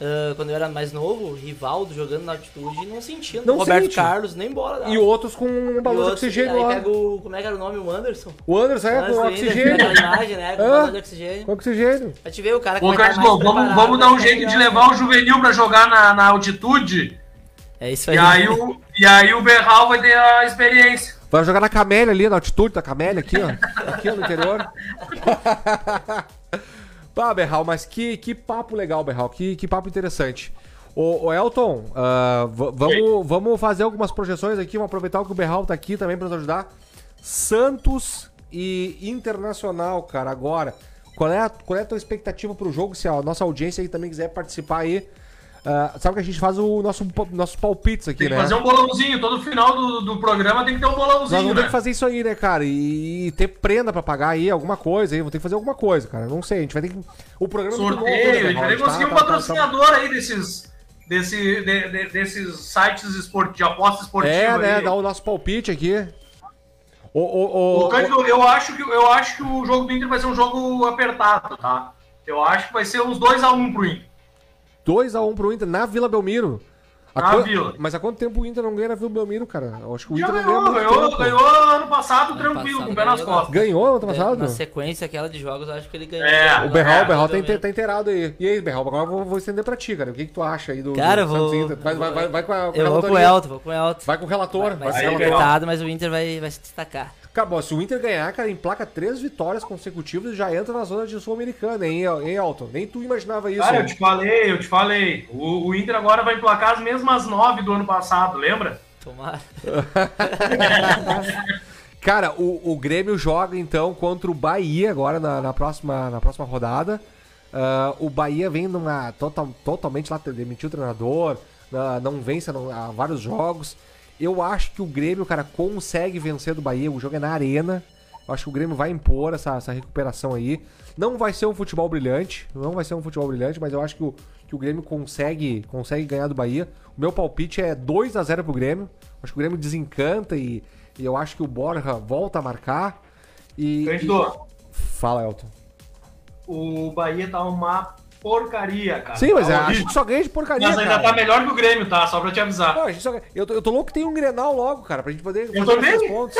ah, quando eu era mais novo, Rivaldo jogando na altitude não sentindo. Não Roberto sente. Carlos, nem bola. dava. E outros com um balão de oxigênio aí lá. pega o. Como é que era o nome? O Anderson? O Anderson é Anderson com oxigênio. Imagem, né? Com Ah. balão de oxigênio. Com oxigênio. Pra te ver o cara que Ô, vai estar Cândido, mais vamos, vamos dar um jeito de levar o juvenil pra jogar na, na altitude. É isso aí. E aí, o, e aí o Berral vai ter a experiência. Vai jogar na Camélia ali, na altitude da Camélia, aqui, ó. Aqui ó, no interior. Pá, Berral, mas que, que papo legal, Berral. Que, que papo interessante. Ô, ô Elton, v- vamos, vamos fazer algumas projeções aqui. Vamos aproveitar que o Berral tá aqui também pra nos ajudar. Santos e Internacional, cara, agora. Qual é a, qual é a tua expectativa pro jogo? Se a nossa audiência aí também quiser participar aí. Ah, sabe que a gente faz o nosso, nossos palpites aqui, Tem que né? fazer um bolãozinho. Todo final do, do programa tem que ter um Nós bolãozinho, vamos ter né? que fazer isso aí, né, cara? E, e ter prenda pra pagar aí, alguma coisa aí. Vou ter que fazer alguma coisa, cara. Não sei, a gente vai ter que. O programa é muito novo, né, Sorteio, a gente vai ter que tá- conseguir um tá- tá- tá- patrocinador aí desses, desse, de- de- desses sites esport, de aposta esportiva É, né? aí. Dá o nosso palpite aqui. O, o, o, O Cândido, eu acho, que, eu acho que o jogo do Inter vai ser um jogo apertado, tá? Eu acho que vai ser uns 2x1 pro Inter. 2x1 pro Inter na Vila Belmiro. Na quan- Vila. Mas há quanto tempo o Inter não ganha na Vila Belmiro, cara? Eu acho que o Já Inter não ganhou, ganha há muito ganhou, tempo. ganhou ano passado Ano tranquilo, passado com o pé nas ganhou. costas. Ganhou ano passado? Na sequência aquela de jogos, eu acho que ele ganhou. É, O Berral, É, o Berral tá, tá inteirado aí. E aí, Berral, agora eu vou, vou estender pra ti, cara. O que, que tu acha aí do, Cara, do eu vou. Santos Inter? Vai, vai, vai, vai com a com a Eu vou com o. Elton, vou com o Elton. Vai com o relator. Vai, Vai, ser Aí, relator. apertado, mas o Inter vai, vai se destacar. Acabou. Se o Inter ganhar, cara, emplaca três vitórias consecutivas e já entra na zona de Sul-Americana, hein, hein, Elton? Nem tu imaginava isso. Cara, eu te falei, eu te falei. O, o Inter agora vai emplacar as mesmas nove do ano passado, lembra? Tomara. Cara, o, o Grêmio joga então contra o Bahia agora na, na próxima, na próxima rodada. Ah, o Bahia vem numa total, totalmente lá, demitiu o treinador, ah, não vence não- há vários jogos. Eu acho que o Grêmio, cara, consegue vencer do Bahia. O jogo é na arena. Eu acho que o Grêmio vai impor essa, essa recuperação aí. Não vai ser um futebol brilhante, não vai ser um futebol brilhante, mas eu acho que o, que o Grêmio consegue, consegue ganhar do Bahia. O meu palpite é 2 a 0 pro Grêmio. Acho que o Grêmio desencanta e, e eu acho que o Borja volta a marcar. E, Cândido, e- Fala, Elton. o Bahia tá uma porcaria, cara. Sim, mas tá é, a gente só ganha de porcaria, Mas ainda cara. tá melhor que o Grêmio, tá? Só pra te avisar. Não, só eu, tô, eu tô louco que tem um Grenal logo, cara, pra gente poder Eu também. três pontos.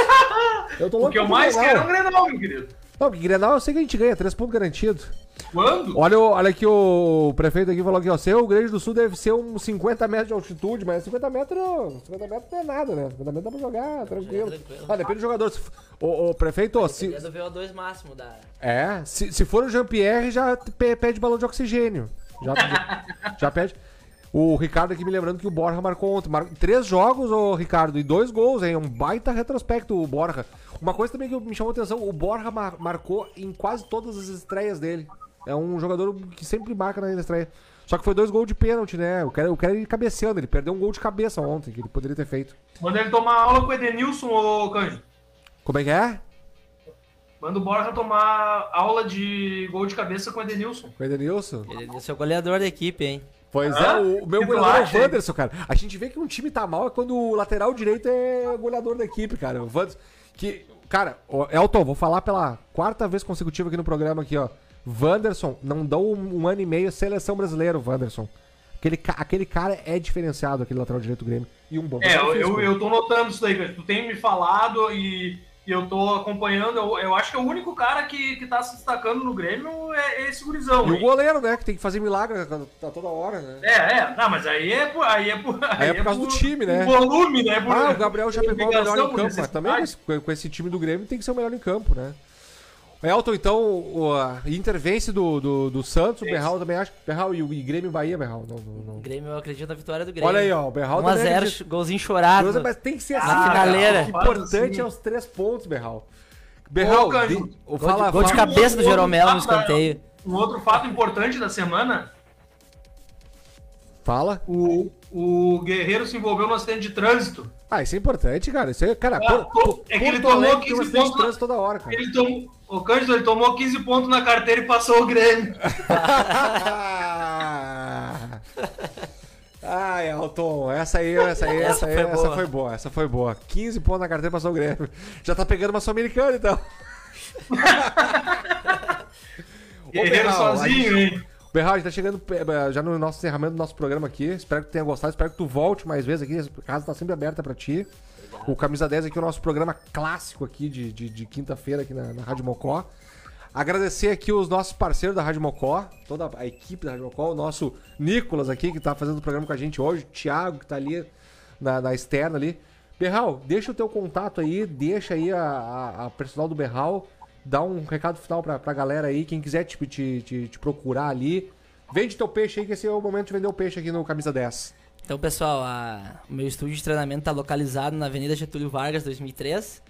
Eu tô O louco que eu mais quero é um Grenal, meu querido. Não, porque Grenal eu sei que a gente ganha, três pontos garantidos. Quando? Olha, o- olha aqui o prefeito aqui falou aqui, ó. Seu Grande do Sul deve ser uns 50 metros de altitude, mas 50 metros. 50 metros não é nada, né? 50 metros dá pra jogar, tranquilo. tranquilo. Ah, depende do jogador. Ô, ô, prefeito, se, Seria do VO2 máximo da. é, se, se for o Jean-Pierre, já pe- pede balão de oxigênio. Já, já, já pede. O Ricardo aqui me lembrando que o Borja marcou ontem. Mar... Três jogos, ô Ricardo, e dois gols, hein? Um baita retrospecto o Borja. Uma coisa também que me chamou a atenção, o Borja mar- marcou em quase todas as estreias dele. É um jogador que sempre marca na estreia. Só que foi dois gols de pênalti, né? O cara, o cara ele cabeceando, ele perdeu um gol de cabeça ontem, que ele poderia ter feito. Manda ele tomar aula com o Edenilson, ô Cândido. Como é que é? Manda o Borja tomar aula de gol de cabeça com o Edenilson. Com o Edenilson? Ele é o goleador da equipe, hein? Pois Hã? é, o, o meu goleador é acha, o hein? Wanderson, cara. A gente vê que um time tá mal é quando o lateral direito é o goleador da equipe, cara. O Wanderson. Que, cara, Elton, vou falar pela quarta vez consecutiva aqui no programa aqui, ó. Wanderson, não dá um, um ano e meio seleção brasileira, Wanderson. Aquele, aquele cara é diferenciado, aquele lateral direito do Grêmio. E um bom É, eu, eu, eu tô notando isso daí, Cândido. Tu tem me falado e, e eu tô acompanhando. Eu, eu acho que é o único cara que, que tá se destacando no Grêmio é, é esse gurizão. E o hein? goleiro, né? Que tem que fazer milagre quando tá toda hora, né? É, é, não, mas aí é por, aí é por, Aí é por causa do time, né? por volume, né? Por, Ah, o Gabriel já pegou o melhor em por campo, mas também com esse time do Grêmio tem que ser o melhor em campo, né? Elton, então, o a intervence do, do, do Santos, o Berral também acha. Berral e o e Grêmio e Bahia, Berral. Não, não, não. O Grêmio, eu acredito na vitória do Grêmio. Olha aí, ó, o Berral também 1x0, acredita. golzinho chorado. Mas tem que ser assim, finaleira. O importante Assim. é os três pontos, Berral. Berral, Ô, de- o Gol, fala, de, gol de fala- cabeça do Jeromel no escanteio. Um outro fato importante da semana, Fala. o, o Guerreiro se envolveu no acidente de trânsito. Ah, isso é importante, cara. Isso é, cara, Ah, Por- é que ele tomou Alegre tem um 15 acidente de pontos na- trânsito toda hora, cara. Ele tomou, o Cândido ele tomou 15 pontos na carteira e passou o Grêmio. Ai, Elton, essa aí, essa aí, essa, Essa aí, foi essa boa. foi boa, essa foi boa. 15 pontos na carteira passou o Grêmio. Já tá pegando uma Sul-Americana, então. Guerreiro sozinho, gente- hein? Berral, a gente tá chegando eh, já no nosso encerramento do nosso programa aqui. Espero que tenha gostado, espero que tu volte mais vezes aqui. A casa tá sempre aberta pra ti. O Camisa 10 aqui é o nosso programa clássico aqui de, de, de quinta-feira aqui na, na Rádio Mocó. Agradecer aqui os nossos parceiros da Rádio Mocó, toda a equipe da Rádio Mocó, o nosso Nicolas aqui, que tá fazendo o programa com a gente hoje, o Thiago, que tá ali na, na externa ali. Berral, deixa o teu contato aí, deixa aí a, a, a personal do Berral, dá um recado final pra, pra galera aí, quem quiser te, te, te, te procurar ali. Vende teu peixe aí, que esse é o momento de vender o peixe aqui no Camisa 10. Então, pessoal, a- o meu estúdio de treinamento está localizado na Avenida Getúlio Vargas, 2003.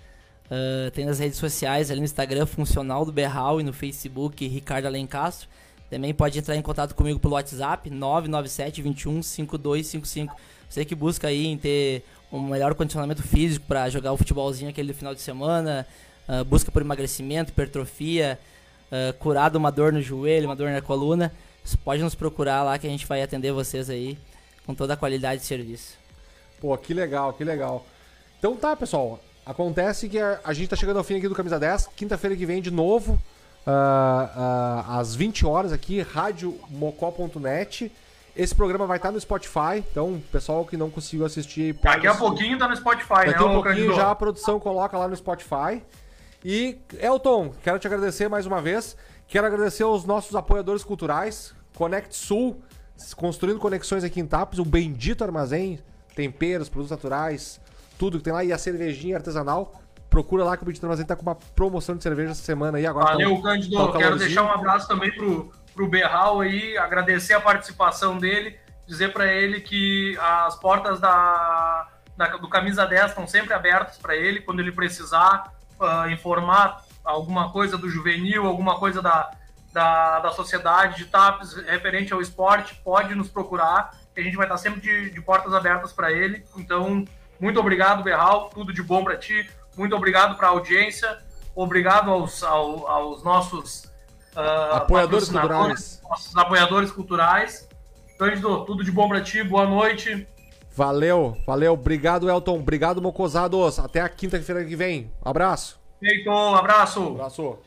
Ah, tem nas redes sociais, ali no Instagram, Funcional do Berral e no Facebook, Ricardo Alencastro. Também pode entrar em contato comigo pelo WhatsApp 997 21 5255. Você que busca aí em ter um melhor condicionamento físico para jogar o futebolzinho aquele final de semana, uh, busca por emagrecimento, hipertrofia, uh, curar de uma dor no joelho, uma dor na coluna, você pode nos procurar lá que a gente vai atender vocês aí com toda a qualidade de serviço. Pô, que legal, que legal. Então tá, pessoal. Acontece que a, a gente tá chegando ao fim aqui do Camisa 10. Quinta-feira que vem de novo, uh, uh, às 20 horas aqui, radiomocó.net. Esse programa vai estar no Spotify, então pessoal que não conseguiu assistir... pode Daqui a pouquinho tá no Spotify, Daqui né, a ô pouquinho já a produção coloca lá no Spotify. E, Elton, quero te agradecer mais uma vez. Quero agradecer aos nossos apoiadores culturais, Conect Sul, construindo conexões aqui em Tapos, o bendito armazém, temperos, produtos naturais, tudo que tem lá, e a cervejinha artesanal. Procura lá que o Bendito Armazém tá com uma promoção de cerveja essa semana aí. Agora Valeu, tá um- Cândido. tá um Quero deixar um abraço também pro, pro Berral aí, agradecer a participação dele, dizer para ele que as portas da, da- do Camisa 10 estão sempre abertas para ele, quando ele precisar ah, informar alguma coisa do juvenil, alguma coisa da, da, da sociedade de TAPS referente ao esporte, pode nos procurar, que a gente vai estar sempre de, de portas abertas para ele. Então, muito obrigado, Berral, tudo de bom para ti. Muito obrigado para a audiência. Obrigado aos, ao- aos nossos ah, Apoiadores culturais. nossos apoiadores culturais. Cândido, tudo de bom para ti. Boa noite. Valeu, valeu. Obrigado, Elton. Obrigado, Mocosados. Até a quinta-feira que vem. Abraço. Feito. Abraço. Abraço.